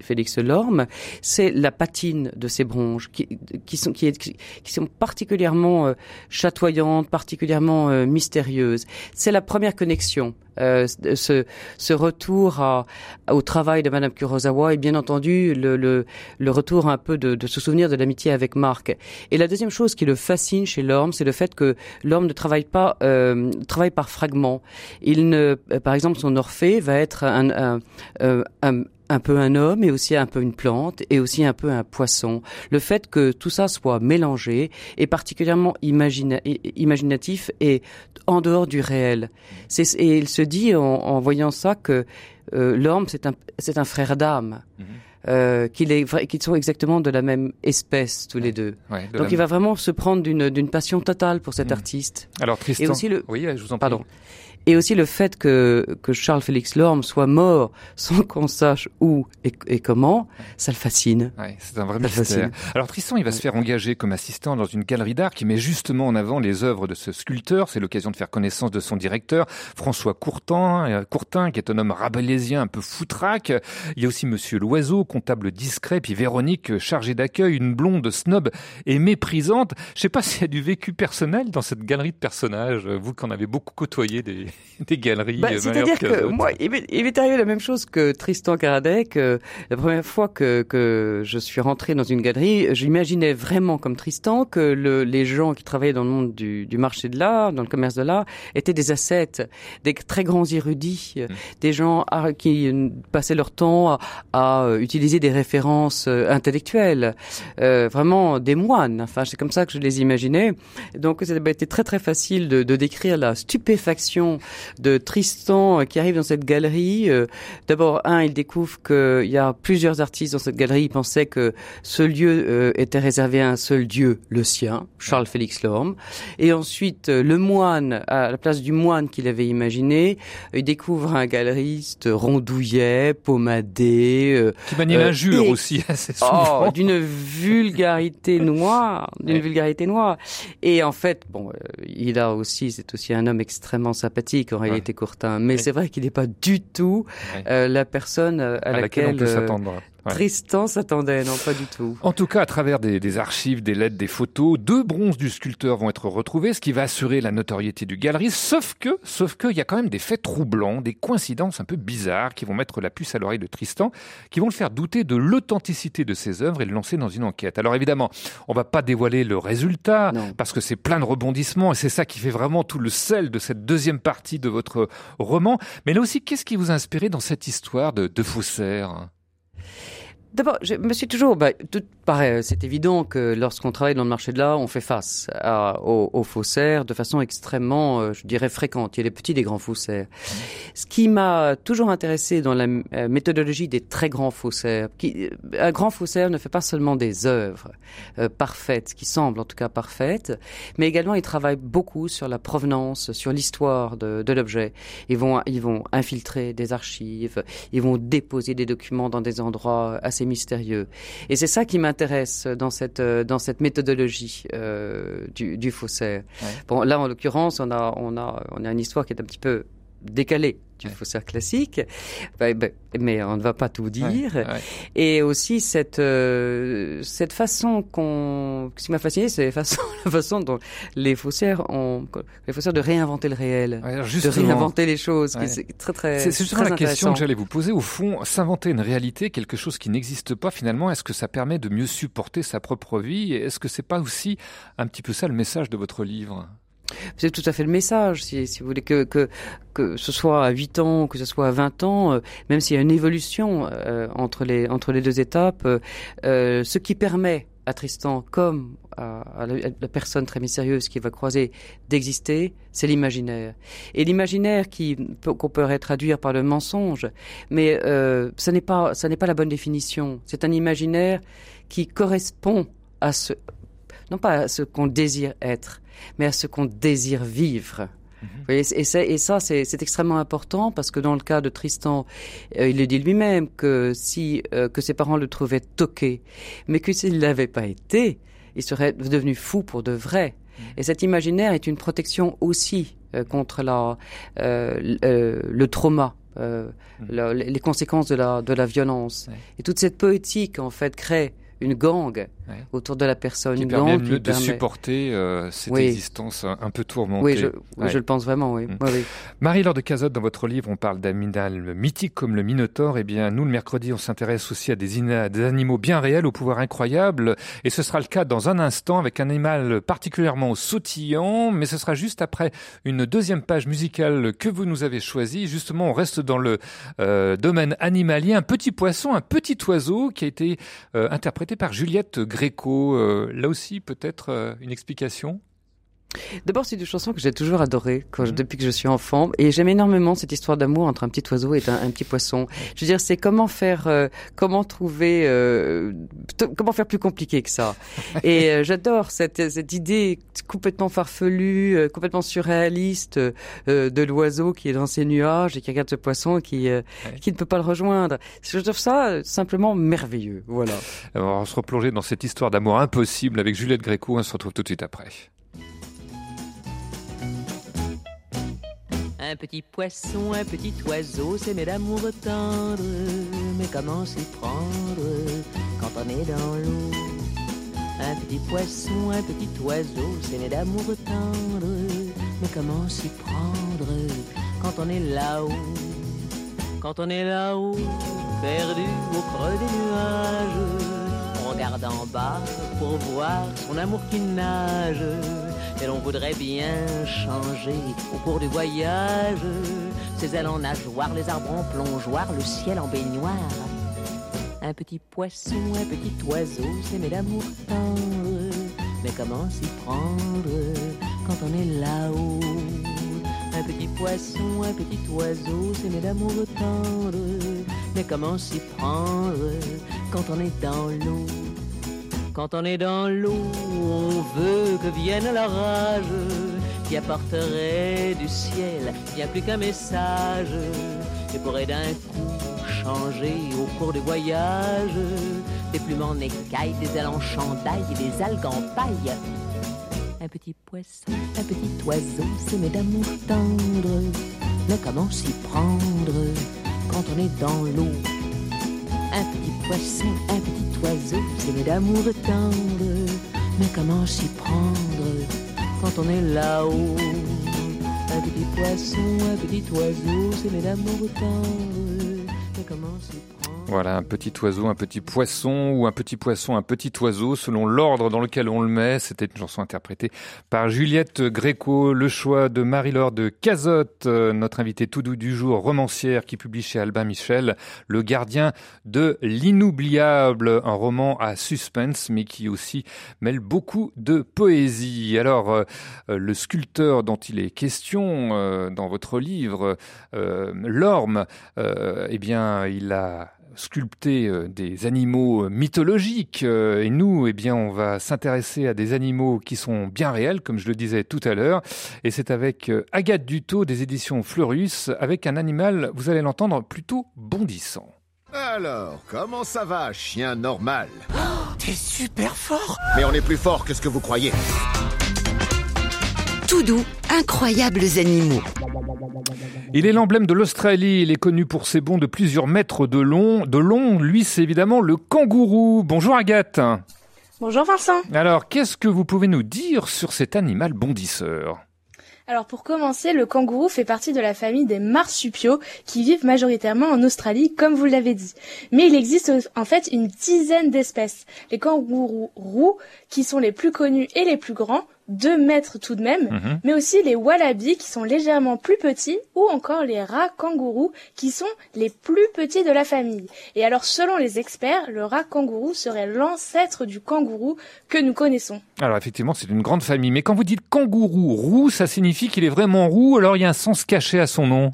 Félix Lorme, c'est la patine de ces bronzes qui, qui sont, qui, qui, sont particulièrement euh, chatoyantes, particulièrement euh, mystérieuses. C'est la première connexion. Euh, ce, ce, retour à, au travail de Madame Kurosawa et bien entendu le, le, le retour un peu de, de se souvenir de l'amitié avec Marc. Et la deuxième chose qui le fascine chez Lorme, c'est le fait que Lorme ne travaille pas, euh, travaille par fragments. Il ne, par exemple, son Orphée va être un, un, un, un peu un homme et aussi un peu une plante et aussi un peu un poisson. Le fait que tout ça soit mélangé est particulièrement imaginatif et en dehors du réel. Et il se dit en, voyant ça que euh, l'homme c'est un c'est un frère d'âme. Mhm. Euh, qu'ils qu'ils sont exactement de la même espèce tous les deux. Donc il va vraiment se prendre d'une d'une passion totale pour cet mhm. artiste. Alors Tristan, et aussi le... oui, je vous en prie. Pardon et aussi le fait que, que Charles Félix Lorme soit mort sans qu'on sache où et, et, comment, ça le fascine. Ouais, c'est un vrai mystère. Alors Tristan, il va se faire engager comme assistant dans une galerie d'art qui met justement en avant les œuvres de ce sculpteur. C'est l'occasion de faire connaissance de son directeur, François Courtin, euh, Courtin, qui est un homme rabelaisien un peu foutraque. Il y a aussi Monsieur Loiseau, comptable discret, puis Véronique, chargée d'accueil, une blonde snob et méprisante. Je sais pas s'il y a du vécu personnel dans cette galerie de personnages, vous qui en avez beaucoup côtoyé des, <laughs> des galeries. Bah, C'est-à-dire que moi, il m'est arrivé la même chose que Tristan Karadec. Euh, la première fois que, que je suis rentré dans une galerie, j'imaginais vraiment comme Tristan que le, les gens qui travaillaient dans le monde du, du marché de l'art, dans le commerce de l'art, étaient des ascètes, des très grands érudits, mmh. des gens qui passaient leur temps à, à euh, utiliser des références euh, intellectuelles, euh, vraiment des moines. Enfin, c'est comme ça que je les imaginais. Donc, ça a été très très facile de, de décrire la stupéfaction de Tristan euh, qui arrive dans cette galerie. Euh, d'abord, un, il découvre qu'il y a plusieurs artistes dans cette galerie. Il pensait que ce lieu euh, était réservé à un seul dieu, le sien, Charles Félix Lorme. Et ensuite, le moine, à la place du moine qu'il avait imaginé, il découvre un galeriste rondouillet, pommadé. qui manie l'injure aussi <laughs> assez souvent. Oh, d'une vulgarité <laughs> noire, d'une vulgarité noire. Et en fait, bon, il a aussi, c'est aussi un homme extrêmement sympathique en réalité Courtin, mais c'est vrai qu'il n'est pas du tout euh, la personne euh, à, laquelle, on peut euh, Tristan s'attendait, non pas du tout. En tout cas, à travers des, archives, des lettres, des photos, deux bronzes du sculpteur vont être retrouvés, ce qui va assurer la notoriété du galeriste. Sauf que, sauf que, il y a quand même des faits troublants, des coïncidences un peu bizarres qui vont mettre la puce à l'oreille de Tristan, qui vont le faire douter de l'authenticité de ses œuvres et le lancer dans une enquête. Alors évidemment, on va pas dévoiler le résultat parce que c'est plein de rebondissements et c'est ça qui fait vraiment tout le sel de cette deuxième partie de votre roman. Mais là aussi, qu'est-ce qui vous a inspiré dans cette histoire de, de faussaire? D'abord, je me suis toujours, bah, tout pareil, c'est évident que lorsqu'on travaille dans le marché de l'art, on fait face à, aux, aux, faussaires de façon extrêmement, euh, je dirais, fréquente. Il y a les petits, des grands faussaires. Ce qui m'a toujours intéressé dans la euh, méthodologie des très grands faussaires, qui, euh, un grand faussaire ne fait pas seulement des œuvres parfaites, qui semblent en tout cas parfaites, mais également il travaille beaucoup sur la provenance, sur l'histoire de, de l'objet. Ils vont, ils vont infiltrer des archives, ils vont déposer des documents dans des endroits assez mystérieux. Et c'est ça qui m'intéresse dans cette euh, dans cette méthodologie euh, du, du faussaire. Bon, là en l'occurrence, on a on a on a une histoire qui est un petit peu décalée du faussaire classique, bah, bah, mais on ne va pas tout dire. Et aussi cette euh, cette façon qu'on, ce qui m'a fasciné, c'est la façon, <laughs> la façon dont les faussaires ont, les faussaires de réinventer le réel, de réinventer les choses. C'est très très. C'est justement la question que j'allais vous poser. Au fond, s'inventer une réalité, quelque chose qui n'existe pas finalement, est-ce que ça permet de mieux supporter sa propre vie? Est-ce que c'est pas aussi un petit peu ça le message de votre livre? C'est tout à fait le message, si, vous voulez, que, que, ce soit à 8 ans, que ce soit à 20 ans, euh, même s'il y a une évolution euh, entre, les, entre les deux étapes, euh, ce qui permet à Tristan comme à, la, personne très mystérieuse qui va croiser d'exister, c'est l'imaginaire. Et l'imaginaire qu'on pourrait traduire par le mensonge, mais ce n'est pas ça n'est pas la bonne définition. C'est un imaginaire qui correspond à ce non pas à ce qu'on désire être, mais à ce qu'on désire vivre. Mhm. et, ça, c'est extrêmement important parce que dans le cas de Tristan, euh, il le dit lui-même que si euh, que ses parents le trouvaient toqué, mais que s'il l'avait pas été, il serait devenu fou pour de vrai. Mhm. Et cet imaginaire est une protection aussi euh, contre la, le trauma. Mhm. les conséquences de la, de la violence. Et toute cette poétique, en fait, crée une gangue autour de la personne. Qui permet de supporter euh, cette existence un, peu tourmentée. Oui, je, le pense vraiment, oui. Mm. Marie-Laure de Cazotte, dans votre livre, on parle d'animal mythique comme le Minotaure. Eh bien, nous, le mercredi, on s'intéresse aussi à des, des, animaux bien réels, au pouvoir incroyable. Et ce sera le cas dans un instant avec un animal particulièrement sautillant. Mais ce sera juste après une deuxième page musicale que vous nous avez choisie. Justement, on reste dans le euh, domaine animalier. Un petit poisson, un petit oiseau qui a été euh, interprété par Juliette Gréco. Euh, là aussi, peut-être euh, une explication? D'abord, c'est une chanson que j'ai toujours adorée quand mhm. depuis que je suis enfant, et j'aime énormément cette histoire d'amour entre un petit oiseau et un, petit poisson. Je veux dire, c'est comment faire, euh, comment trouver, euh, comment faire plus compliqué que ça. <laughs> et euh, j'adore cette, cette idée complètement farfelue, complètement surréaliste de l'oiseau qui est dans ses nuages et qui regarde ce poisson et qui qui ne peut pas le rejoindre. Je trouve ça simplement merveilleux. Voilà. Alors, on va se replonger dans cette histoire d'amour impossible avec Juliette Gréco. On se retrouve tout de suite après. Un petit poisson, un petit oiseau, c'est mes d'amour tendre. Mais comment s'y prendre quand on est dans l'eau? Un petit poisson, un petit oiseau, c'est mes d'amour tendre. Mais comment s'y prendre quand on est là-haut? Quand on est là-haut, perdu au creux des nuages, on regarde en bas pour voir son amour qui nage et l'on voudrait bien changer au cours du voyage. Ses ailes en nageoire, les arbres en plongeoir, le ciel en baignoire. Un petit poisson, un petit oiseau, c'est mes d'amour tendre. Mais comment s'y prendre quand on est là-haut? Un petit poisson, un petit oiseau, c'est mes d'amour tendre. Mais comment s'y prendre quand on est dans l'eau? Quand on est dans l'eau, on veut que vienne l'orage qui apporterait du ciel bien plus qu'un message et pourrait d'un coup changer au cours du voyage des plumes en écailles, des ailes en chandail et des algues en paille. Un petit poisson, un petit oiseau, c'est d'amour tendre. Mais comment s'y prendre quand on est dans l'eau? Un petit poisson, un petit oiseau, c'est d'amour tendre. Mais comment s'y prendre quand on est là-haut? Un petit poisson, un petit oiseau, c'est d'amour tendre. Voilà, un petit oiseau, un petit poisson ou un petit poisson, un petit oiseau, selon l'ordre dans lequel on le met. C'était une chanson interprétée par Juliette Gréco, le choix de Marie-Laure de Cazotte, euh, notre invitée tout doux du jour, romancière qui publie chez Albin Michel, Le gardien de l'inoubliable, un roman à suspense, mais qui aussi mêle beaucoup de poésie. Alors, euh, euh, le sculpteur dont il est question dans votre livre, Lorme, eh bien, il a sculpter euh, des animaux euh, mythologiques euh, et nous, eh bien, on va s'intéresser à des animaux qui sont bien réels, comme je le disais tout à l'heure. Et c'est avec Agathe Dutot des éditions Fleurus, avec un animal, vous allez l'entendre, plutôt bondissant. Alors, comment ça va, chien normal? Oh, T'es super fort Mais on est plus fort que ce que vous croyez. Tout doux, incroyables animaux. Il est l'emblème de l'Australie. Il est connu pour ses bonds de plusieurs mètres de long. De long, lui, c'est évidemment le kangourou. Bonjour Agathe. Bonjour Vincent. Alors, qu'est-ce que vous pouvez nous dire sur cet animal bondisseur? Alors pour commencer, le kangourou fait partie de la famille des marsupiaux qui vivent majoritairement en Australie, comme vous l'avez dit. Mais il existe en fait une dizaine d'espèces. Les kangourous roux, qui sont les plus connus et les plus grands, 2 mètres tout de même, Mhm. mais aussi les wallabies qui sont légèrement plus petits ou encore les rats kangourous qui sont les plus petits de la famille. Et alors selon les experts, le rat kangourou serait l'ancêtre du kangourou que nous connaissons. Alors effectivement, c'est une grande famille. Mais quand vous dites kangourou roux, ça signifie qu'il est vraiment roux, alors il y a un sens caché à son nom.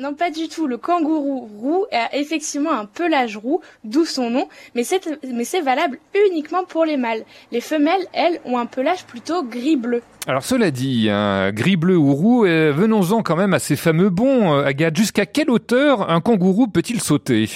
Non, pas du tout. Le kangourou roux a effectivement un pelage roux, d'où son nom, mais c'est, valable uniquement pour les mâles. Les femelles, elles, ont un pelage plutôt gris-bleu. Alors cela dit, hein, gris, bleu ou roux, venons-en quand même à ces fameux bons. euh, Agathe, jusqu'à quelle hauteur un kangourou peut-il sauter?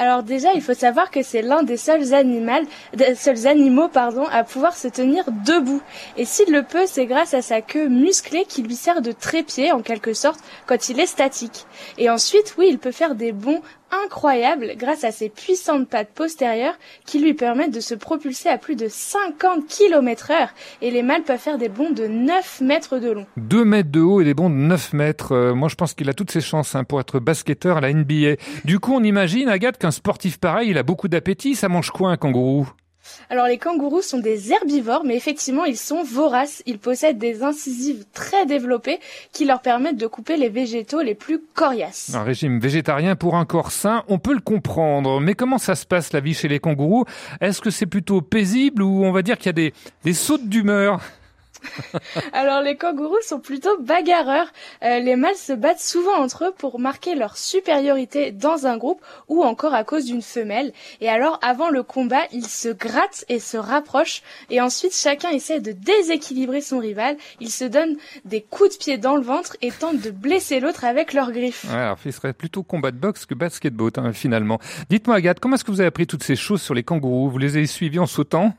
Alors déjà, il faut savoir que c'est l'un des seuls seuls animaux, à pouvoir se tenir debout. Et s'il le peut, c'est grâce à sa queue musclée qui lui sert de trépied, en quelque sorte, quand il est statique. Et ensuite, oui, il peut faire des bonds incroyables grâce à ses puissantes pattes postérieures qui lui permettent de se propulser à plus de 50 km heure. Et les mâles peuvent faire des bonds de 9 mètres de long. 2 mètres de haut et des bonds de 9 mètres. Euh, moi, je pense qu'il a toutes ses chances hein, pour être basketteur à la NBA. Du coup, on imagine, Agathe, qu'un sportif pareil, il a beaucoup d'appétit. Ça mange quoi, un kangourou? Alors les kangourous sont des herbivores, mais effectivement ils sont voraces. Ils possèdent des incisives très développées qui leur permettent de couper les végétaux les plus coriaces. Un régime végétarien pour un corps sain, on peut le comprendre. Mais comment ça se passe la vie chez les kangourous? Est-ce que c'est plutôt paisible ou on va dire qu'il y a des, sautes d'humeur? <laughs> Alors les kangourous sont plutôt bagarreurs. Euh, les mâles se battent souvent entre eux pour marquer leur supériorité dans un groupe ou encore à cause d'une femelle. Et alors avant le combat, ils se grattent et se rapprochent et ensuite chacun essaie de déséquilibrer son rival. Ils se donnent des coups de pied dans le ventre et tentent de blesser l'autre avec leurs griffes. Ouais, alors, il serait plutôt combat de boxe que basketball, hein, finalement. Dites-moi, Agathe, comment est-ce que vous avez appris toutes ces choses sur les kangourous? Vous les avez suivis en sautant?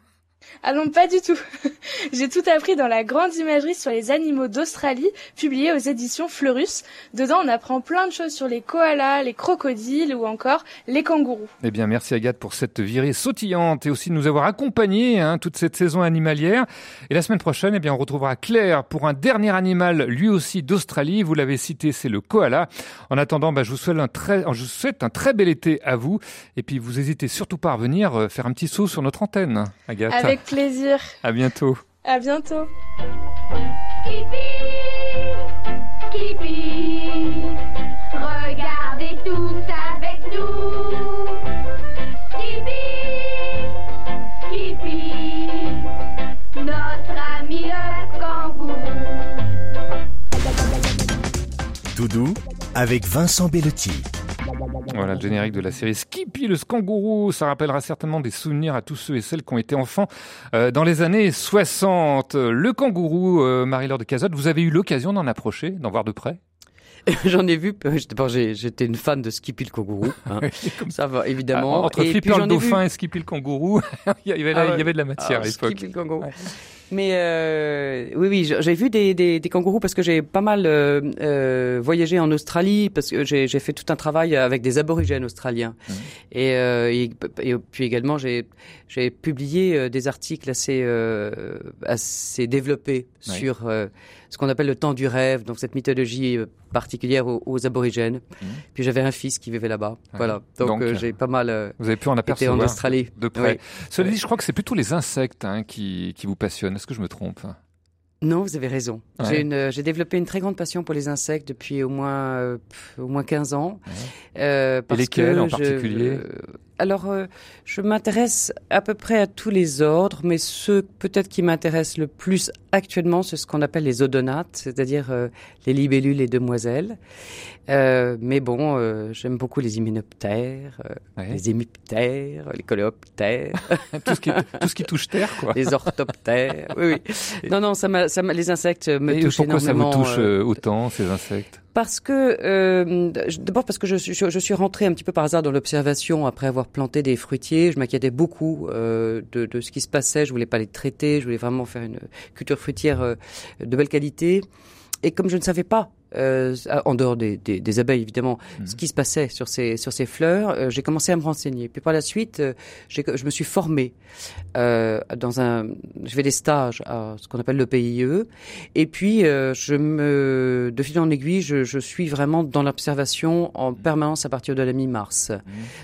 Ah non, pas du tout. <laughs> J'ai tout appris dans la grande imagerie sur les animaux d'Australie, publiée aux éditions Fleurus. Dedans, on apprend plein de choses sur les koalas, les crocodiles ou encore les kangourous. Eh bien, merci Agathe pour cette virée sautillante et aussi de nous avoir accompagnés hein, toute cette saison animalière. Et la semaine prochaine, eh bien, on retrouvera Claire pour un dernier animal, lui aussi d'Australie. Vous l'avez cité, c'est le koala. En attendant, bah, je, vous souhaite un très, je vous souhaite un très bel été à vous. Et puis, vous hésitez surtout pas à venir euh, faire un petit saut sur notre antenne, Agathe. Avec plaisir. À bientôt. À bientôt. Skippy, regardez tous avec nous. Skippy, Skippy, notre ami le kangourou. Tout doux avec Vincent Bellotti. Voilà le générique de la série Skippy le kangourou. Ça rappellera certainement des souvenirs à tous ceux et celles qui ont été enfants euh, dans les années 60. Le kangourou, euh, Marie-Laure de Cazotte, vous avez eu l'occasion d'en approcher, d'en voir de près? <laughs> J'en ai vu, euh, j'étais- une fan de Skippy le kangourou. hein. <laughs> Ça va, évidemment. Ah, entre Et Flipper le dauphin vu- et Skippy le kangourou, <laughs> il, y avait Ah ouais. il y avait de la matière Ah, à l'époque. Skippy le kangourou. Mais euh, oui, oui, j'ai vu des, des, des kangourous parce que j'ai pas mal euh, euh, voyagé en Australie parce que j'ai fait tout un travail avec des aborigènes australiens et, et, et puis également j'ai publié des articles assez assez développés sur ce qu'on appelle le temps du rêve, donc cette mythologie euh, particulière aux, aux aborigènes. Puis j'avais un fils qui vivait là-bas, voilà. Donc, Donc, euh, j'ai pas mal. euh, Vous avez pu en apercevoir en Australie de près. Oui. Cela dit, je crois que c'est plutôt les insectes hein, qui, qui vous passionnent. Est-ce que je me trompe? Non, vous avez raison. Ouais. J'ai euh, j'ai développé une très grande passion pour les insectes depuis au moins, euh, au moins 15 ans. Euh, parce lesquels que en je- particulier? euh, Alors, euh, je m'intéresse à peu près à tous les ordres, mais ceux peut-être qui m'intéressent le plus actuellement, c'est ce qu'on appelle les odonates, c'est-à-dire euh, les libellules, les demoiselles. Euh, mais bon, euh, j'aime beaucoup les hyménoptères, euh, les hémiptères, les coléoptères. <laughs> tout, ce qui, tout ce qui touche terre, quoi. Les orthoptères. Oui, oui. Non, non, ça m'a, ça m'a- les insectes me Et touchent pourquoi ça vous énormément. touche euh, autant, ces insectes? Parce que euh, d'abord parce que je suis je, suis rentré un petit peu par hasard dans l'observation après avoir planté des fruitiers. Je m'inquiétais beaucoup euh, de, de ce qui se passait. Je voulais pas les traiter. Je voulais vraiment faire une culture fruitière euh, de belle qualité. Et comme je ne savais pas, euh, en dehors des, des, des abeilles évidemment, ce qui se passait sur ces sur ces fleurs, euh, j'ai commencé à me renseigner. Puis par la suite, euh, je me suis formé euh, dans un. Je fais des stages à ce qu'on appelle le PIE. Et puis euh, je me, de fil en aiguille, je, je suis vraiment dans l'observation en permanence à partir de la mi-mars.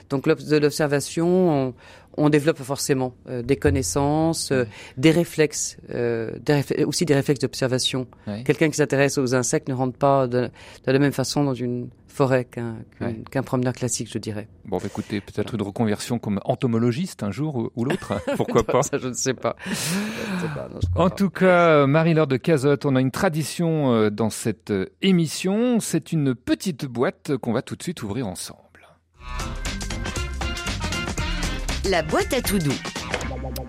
Donc l'obs- de l'observation, on, développe forcément euh, des connaissances, euh, des réflexes, euh, des aussi des réflexes d'observation. Ouais. Quelqu'un qui s'intéresse aux insectes ne rentre pas de, de la même façon dans une forêt qu'un Ouais. promeneur classique, je dirais. Bon, bah, écoutez, peut-être une reconversion comme entomologiste un jour ou, ou l'autre. <laughs> Pourquoi pas Ça, je ne sais pas. Sais non, En pas. tout cas, Marie-Laure de Cazotte, on a une tradition dans cette émission. C'est une petite boîte qu'on va tout de suite ouvrir ensemble. La boîte à tout doux.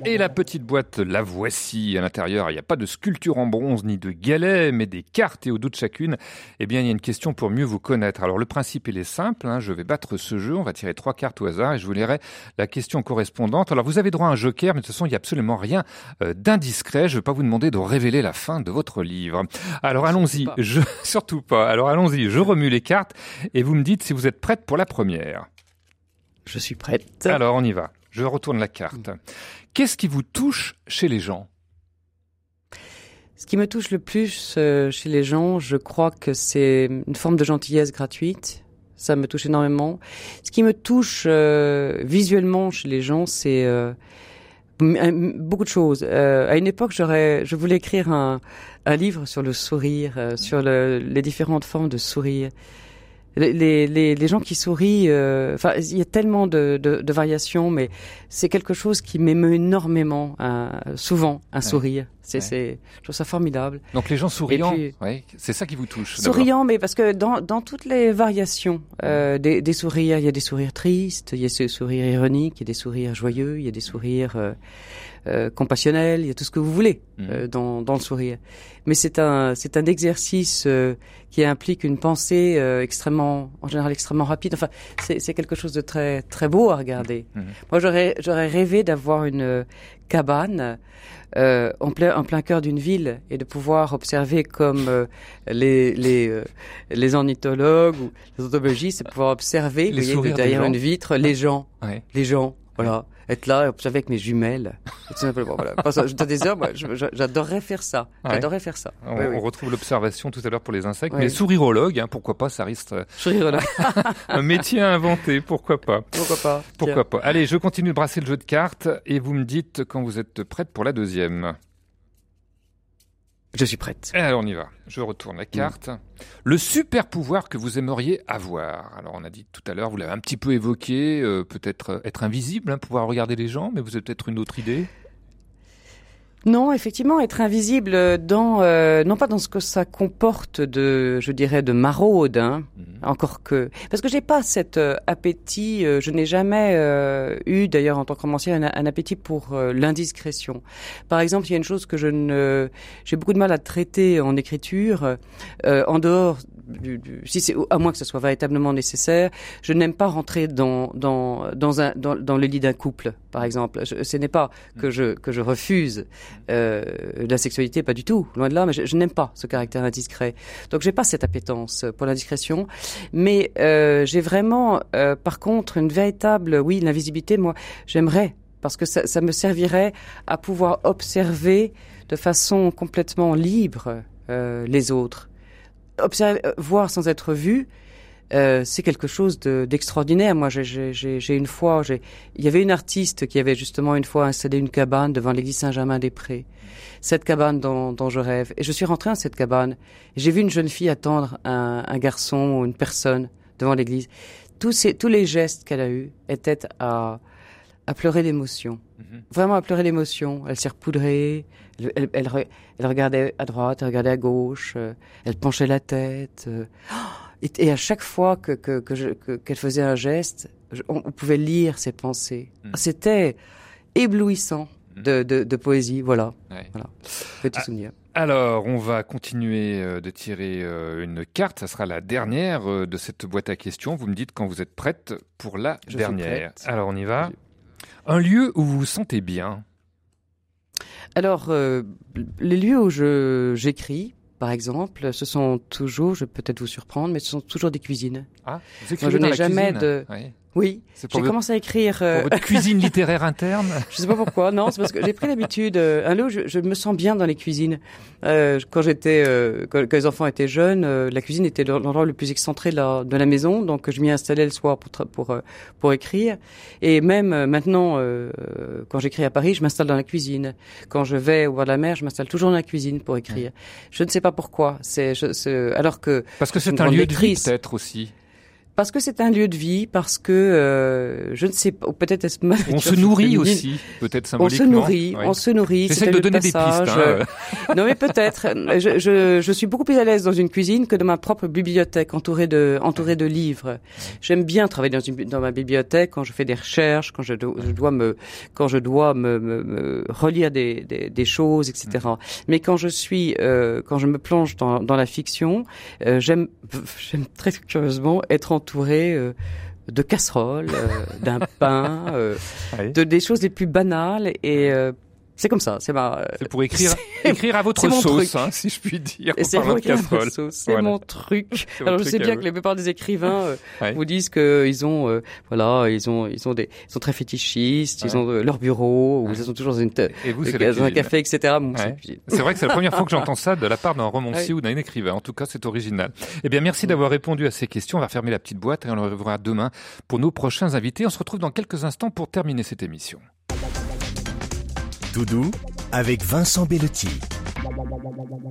Et la petite boîte, la voici. À l'intérieur, il n'y a pas de sculpture en bronze ni de galets, mais des cartes et au doute de chacune, eh bien, il y a une question pour mieux vous connaître. Alors, le principe, il est simple. hein. Je vais battre ce jeu. On va tirer trois cartes au hasard et je vous lirai la question correspondante. Alors, vous avez droit à un joker, mais de toute façon, il n'y a absolument rien euh, d'indiscret. Je ne vais pas vous demander de révéler la fin de votre livre. Alors, allons-y. Je... <laughs> Surtout pas. Alors, allons-y. Je remue les cartes et vous me dites si vous êtes prête pour la première. Je suis prête. Alors, on y va. Je retourne la carte. Qu'est-ce qui vous touche chez les gens? Ce qui me touche le plus euh, chez les gens, je crois que c'est une forme de gentillesse gratuite. Ça me touche énormément. Ce qui me touche euh, visuellement chez les gens, c'est euh, beaucoup de choses. À une époque, j'aurais, je voulais écrire un, livre sur le sourire, sur le- les différentes formes de sourire. Les, les, les, gens qui sourient, euh, enfin, il y a tellement de, de, de variations, mais c'est quelque chose qui m'émeut énormément, euh, souvent, un sourire. C'est, Ouais. c'est, je trouve ça formidable. Donc les gens souriants, puis- ouais, c'est ça qui vous touche. d'abord. Souriant, mais parce que dans, dans toutes les variations euh, des, des sourires, il y a des sourires tristes, il y a des sourires ironiques, il y a des sourires joyeux, il y a des sourires euh, euh, compassionnels, il y a tout ce que vous voulez euh, dans, dans le sourire. Mais c'est un c'est un exercice euh, qui implique une pensée euh, extrêmement, en général extrêmement rapide. Enfin, c'est c'est quelque chose de très très beau à regarder. Moi, j'aurais j'aurais rêvé d'avoir une euh, cabane euh, en plein en plein cœur d'une ville et de pouvoir observer comme euh, les les euh, les ornithologues ou les entomologistes, pouvoir observer Les vous voyez, derrière une vitre les gens, Ouais. les gens, voilà, être là et observer avec mes jumelles. Tout simplement, voilà. <laughs> Parce que dans des heures, moi, j'adorerais faire ça. J'adorerais faire ça. On, Oui, oui. on retrouve l'observation tout à l'heure pour les insectes, mais sourirologue, hein, pourquoi pas, ça reste euh, Sourirologue. <laughs> un métier à inventer, pourquoi pas. Pourquoi pas Pourquoi pas. Allez, je continue de brasser le jeu de cartes et vous me dites quand vous êtes prête pour la deuxième. Je suis prête. Et alors on y va. Je retourne la carte. Le super pouvoir que vous aimeriez avoir. Alors on a dit tout à l'heure, vous l'avez un petit peu évoqué, euh, peut-être être invisible, hein, pouvoir regarder les gens, mais vous avez peut-être une autre idée? Non, effectivement, être invisible dans euh, non pas dans ce que ça comporte de, je dirais, de maraude, hein, encore que parce que j'ai pas cet euh, appétit. euh, je n'ai jamais euh, eu, d'ailleurs, en tant que un, un appétit pour euh, l'indiscrétion. Par exemple, il y a une chose que je ne, j'ai beaucoup de mal à traiter en écriture, euh, en dehors. Du, du- si c'est à moins que ce soit véritablement nécessaire, je n'aime pas rentrer dans dans dans un dans, dans le lit d'un couple, par exemple. Je- ce n'est pas que je que je refuse euh, la sexualité, pas du tout, loin de là, mais je, je n'aime pas ce caractère indiscret. Donc j'ai pas cette appétence pour la discrétion, mais euh, j'ai vraiment, euh, par contre, une véritable, oui, l'invisibilité. Moi, j'aimerais parce que ça, ça me servirait à pouvoir observer de façon complètement libre euh, les autres, observer, euh, voir sans être vu. Euh, c'est quelque chose de- d'extraordinaire. Moi, j'ai- une fois, il y avait une artiste qui avait justement une fois installé une cabane devant l'église Saint-Germain-des-Prés. Cette cabane dont, dont je rêve. Et je suis rentré dans cette cabane. J'ai vu une jeune fille attendre un, un garçon ou une personne devant l'église. Tous ces, tous les gestes qu'elle a eus étaient à, à pleurer l'émotion. Vraiment à pleurer l'émotion. Elle s'est repoudrée. Elle, elle, elle re- elle regardait à droite, elle regardait à gauche. euh, elle penchait la tête. euh. Et, et à chaque fois que que que je- que- qu'elle faisait un geste, je- on, on pouvait lire ses pensées. C'était éblouissant de, de, de poésie. Voilà. Ouais. Voilà. Petit Ah, souvenir. Alors, on va continuer euh, de tirer une carte. Ça sera la dernière de cette boîte à questions. Vous me dites quand vous êtes prête pour la Je suis dernière. prête. Alors, on y va. Un lieu où vous vous sentez bien. Alors, euh, les lieux où je j'écris, par exemple, ce sont toujours, je vais peut-être vous surprendre, mais ce sont toujours des cuisines. Ah, vous Moi, écrivez je n'ai jamais cuisine de. Oui, pour j'ai votre- commencé à écrire. Pour euh, votre cuisine littéraire interne <laughs> Je sais pas pourquoi. Non, c'est parce que j'ai pris l'habitude. Euh, un lot, je, je me sens bien dans les cuisines. Euh, quand j'étais, euh, quand, quand les enfants étaient jeunes, euh, la cuisine était l'endroit le plus excentré de la, de la maison, donc je m'y installais le soir pour pour euh, pour écrire. Et même maintenant, euh, quand j'écris à Paris, je m'installe dans la cuisine. Quand je vais au bord de la mer, je m'installe toujours dans la cuisine pour écrire. Je ne sais pas pourquoi. C'est je- c'est- alors que Parce que c'est un lieu de vie peut-être aussi. Parce que c'est un lieu de vie, parce que euh, je ne sais pas, peut-être est-ce ma On se <laughs> nourrit féminine. aussi, peut-être On se symboliquement. nourrit, on se nourrit. J'essaie de donner des pistes. hein. non mais peut-être. Je, je, je suis beaucoup plus à l'aise dans une cuisine que dans ma propre bibliothèque, entourée de entourée de livres. J'aime bien travailler dans, une, dans ma bibliothèque quand je fais des recherches, quand je, do- je dois me quand je dois me, me, me relire des, des, des choses, etc. Mais quand je suis euh, quand je me plonge dans, dans la fiction, euh, j'aime <laughs> j'aime très curieusement être entouré. euh, de casseroles, euh, d'un <laughs> pain, euh, de des choses les plus banales et c'est comme ça, c'est ma. C'est pour écrire, <laughs> écrire à votre mon sauce, hein, si je puis dire. C'est c'est Voilà. mon truc. Alors je sais bien que la plupart des écrivains euh, Ouais. vous disent qu'ils ont, euh, voilà, ils ont, ils ont des, ils sont très fétichistes, ils ont euh, leur bureau, ils sont toujours dans une, Et vous, dans un café, etc. Bon, c'est vrai que c'est la première fois que j'entends <laughs> ça de la part d'un romancier ou d'un écrivain. En tout cas, c'est original. Eh bien, merci d'avoir répondu à ces questions. On va fermer la petite boîte et on le reverra demain pour nos prochains invités. On se retrouve dans quelques instants pour terminer cette émission. Doudou avec Vincent Bellotti.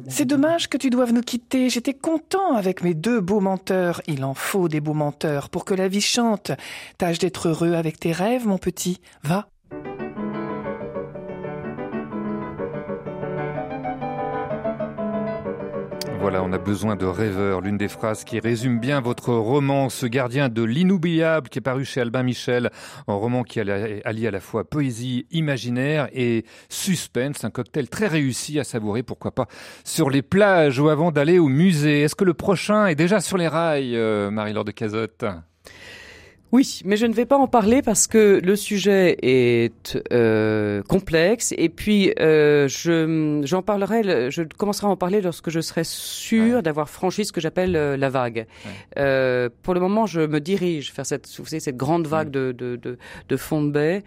C'est dommage que tu doives nous quitter. J'étais content avec mes deux beaux menteurs. Il en faut des beaux menteurs pour que la vie chante. Tâche d'être heureux avec tes rêves, mon petit. Va. Voilà, on a besoin de rêveurs. L'une des phrases qui résume bien votre roman, ce gardien de l'inoubliable qui est paru chez Albin Michel, un roman qui allie à la fois poésie imaginaire et suspense, un cocktail très réussi à savourer, pourquoi pas, sur les plages ou avant d'aller au musée. Est-ce que le prochain est déjà sur les rails, euh, Marie-Laure de Cazotte? Oui, mais je ne vais pas en parler parce que le sujet est euh, complexe et puis euh, je j'en parlerai, le- je commencerai à en parler lorsque je serai sûr d'avoir franchi ce que j'appelle euh, la vague. Euh, pour le moment, je me dirige vers cette, vous savez, cette grande vague de, de, de, de fond de baie.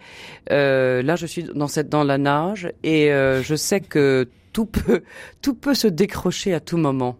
Euh, là, je suis dans cette dans la nage et je sais que tout peut tout peut se décrocher à tout moment.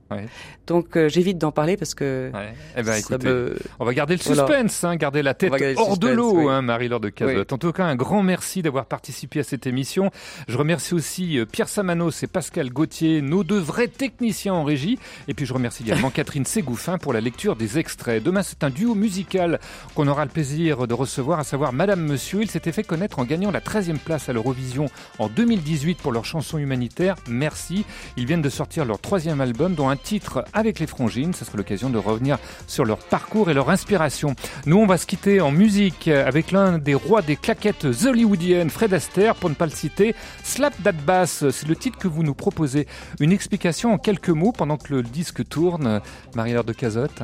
Donc euh, j'évite d'en parler parce que Eh ben, écoutez, me- on va garder le Voilà. suspense, hein, garder la tête garder hors de l'eau, oui. hein, Marie-Laure de Cazotte. En tout cas, un grand merci d'avoir participé à cette émission. Je remercie aussi euh, Pierre Samanos et Pascal Gauthier, nos deux vrais techniciens en régie. Et puis je remercie également <laughs> Catherine Ségouffin pour la lecture des extraits. Demain, c'est un duo musical qu'on aura le plaisir de recevoir, à savoir Madame Monsieur. Ils s'étaient fait connaître en gagnant la 13e place à l'Eurovision en 2018 pour leur chanson humanitaire. Merci. Ils viennent de sortir leur troisième album, dont un titre avec les Frangines. Ça sera l'occasion de revenir sur leur parcours et leur inspiration. Nous, on va se quitter en musique avec l'un des rois des claquettes hollywoodiennes, Fred Astaire, pour ne pas le citer. Slap That Bass, c'est le titre que vous nous proposez. Une explication en quelques mots pendant que le disque tourne. Marie-Laure de Cazotte.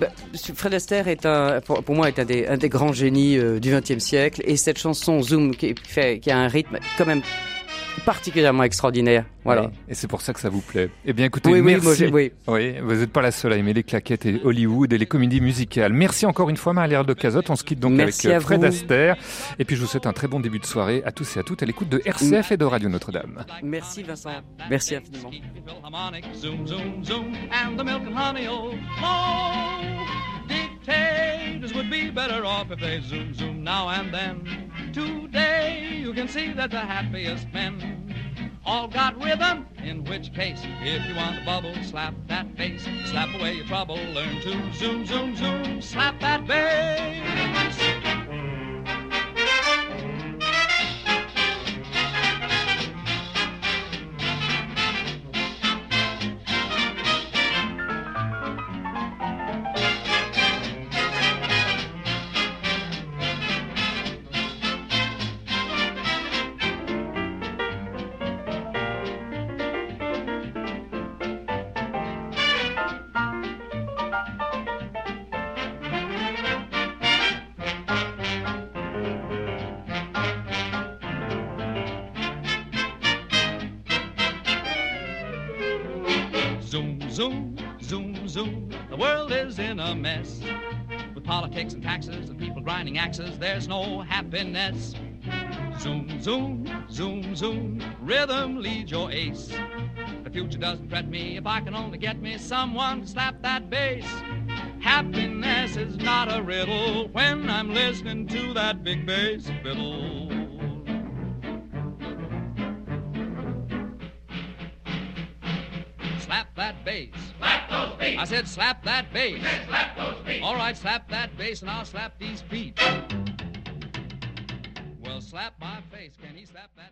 Bah, Fred Astaire est un, pour, moi, est un des, grands génies euh, du XXe siècle. Et cette chanson Zoom qui a un rythme quand même particulièrement extraordinaire. Voilà. Oui, Et c'est pour ça que ça vous plaît. Eh bien, écoutez, Oui, oui, merci. moi, j'ai- oui. vous n'êtes pas la seule à aimer les claquettes et Hollywood et les comédies musicales. Merci encore une fois, Marie-Laure de Cazotte. On se quitte donc Merci avec euh, Fred vous. Astaire. Et puis, je vous souhaite un très bon début de soirée à tous et à toutes à l'écoute de RCF et de Radio Notre-Dame. Merci Vincent. Merci infiniment. Dictators would be better off if they zoom, zoom now and then. Today, you can see that the happiest men all got rhythm, in which case, if you want a bubble, slap that bass, slap away your trouble, learn to zoom, zoom, zoom, slap that bass. Mess. With politics and taxes and people grinding axes, there's no happiness. Zoom, zoom, zoom, zoom, rhythm leads your ace. The future doesn't fret me if I can only get me someone to slap that bass. Happiness is not a riddle when I'm listening to that big bass fiddle. Slap that bass. Said slap that bass. Said slap those feet. All right, slap that bass and I'll slap these feet. Well, slap my face. Can he slap that?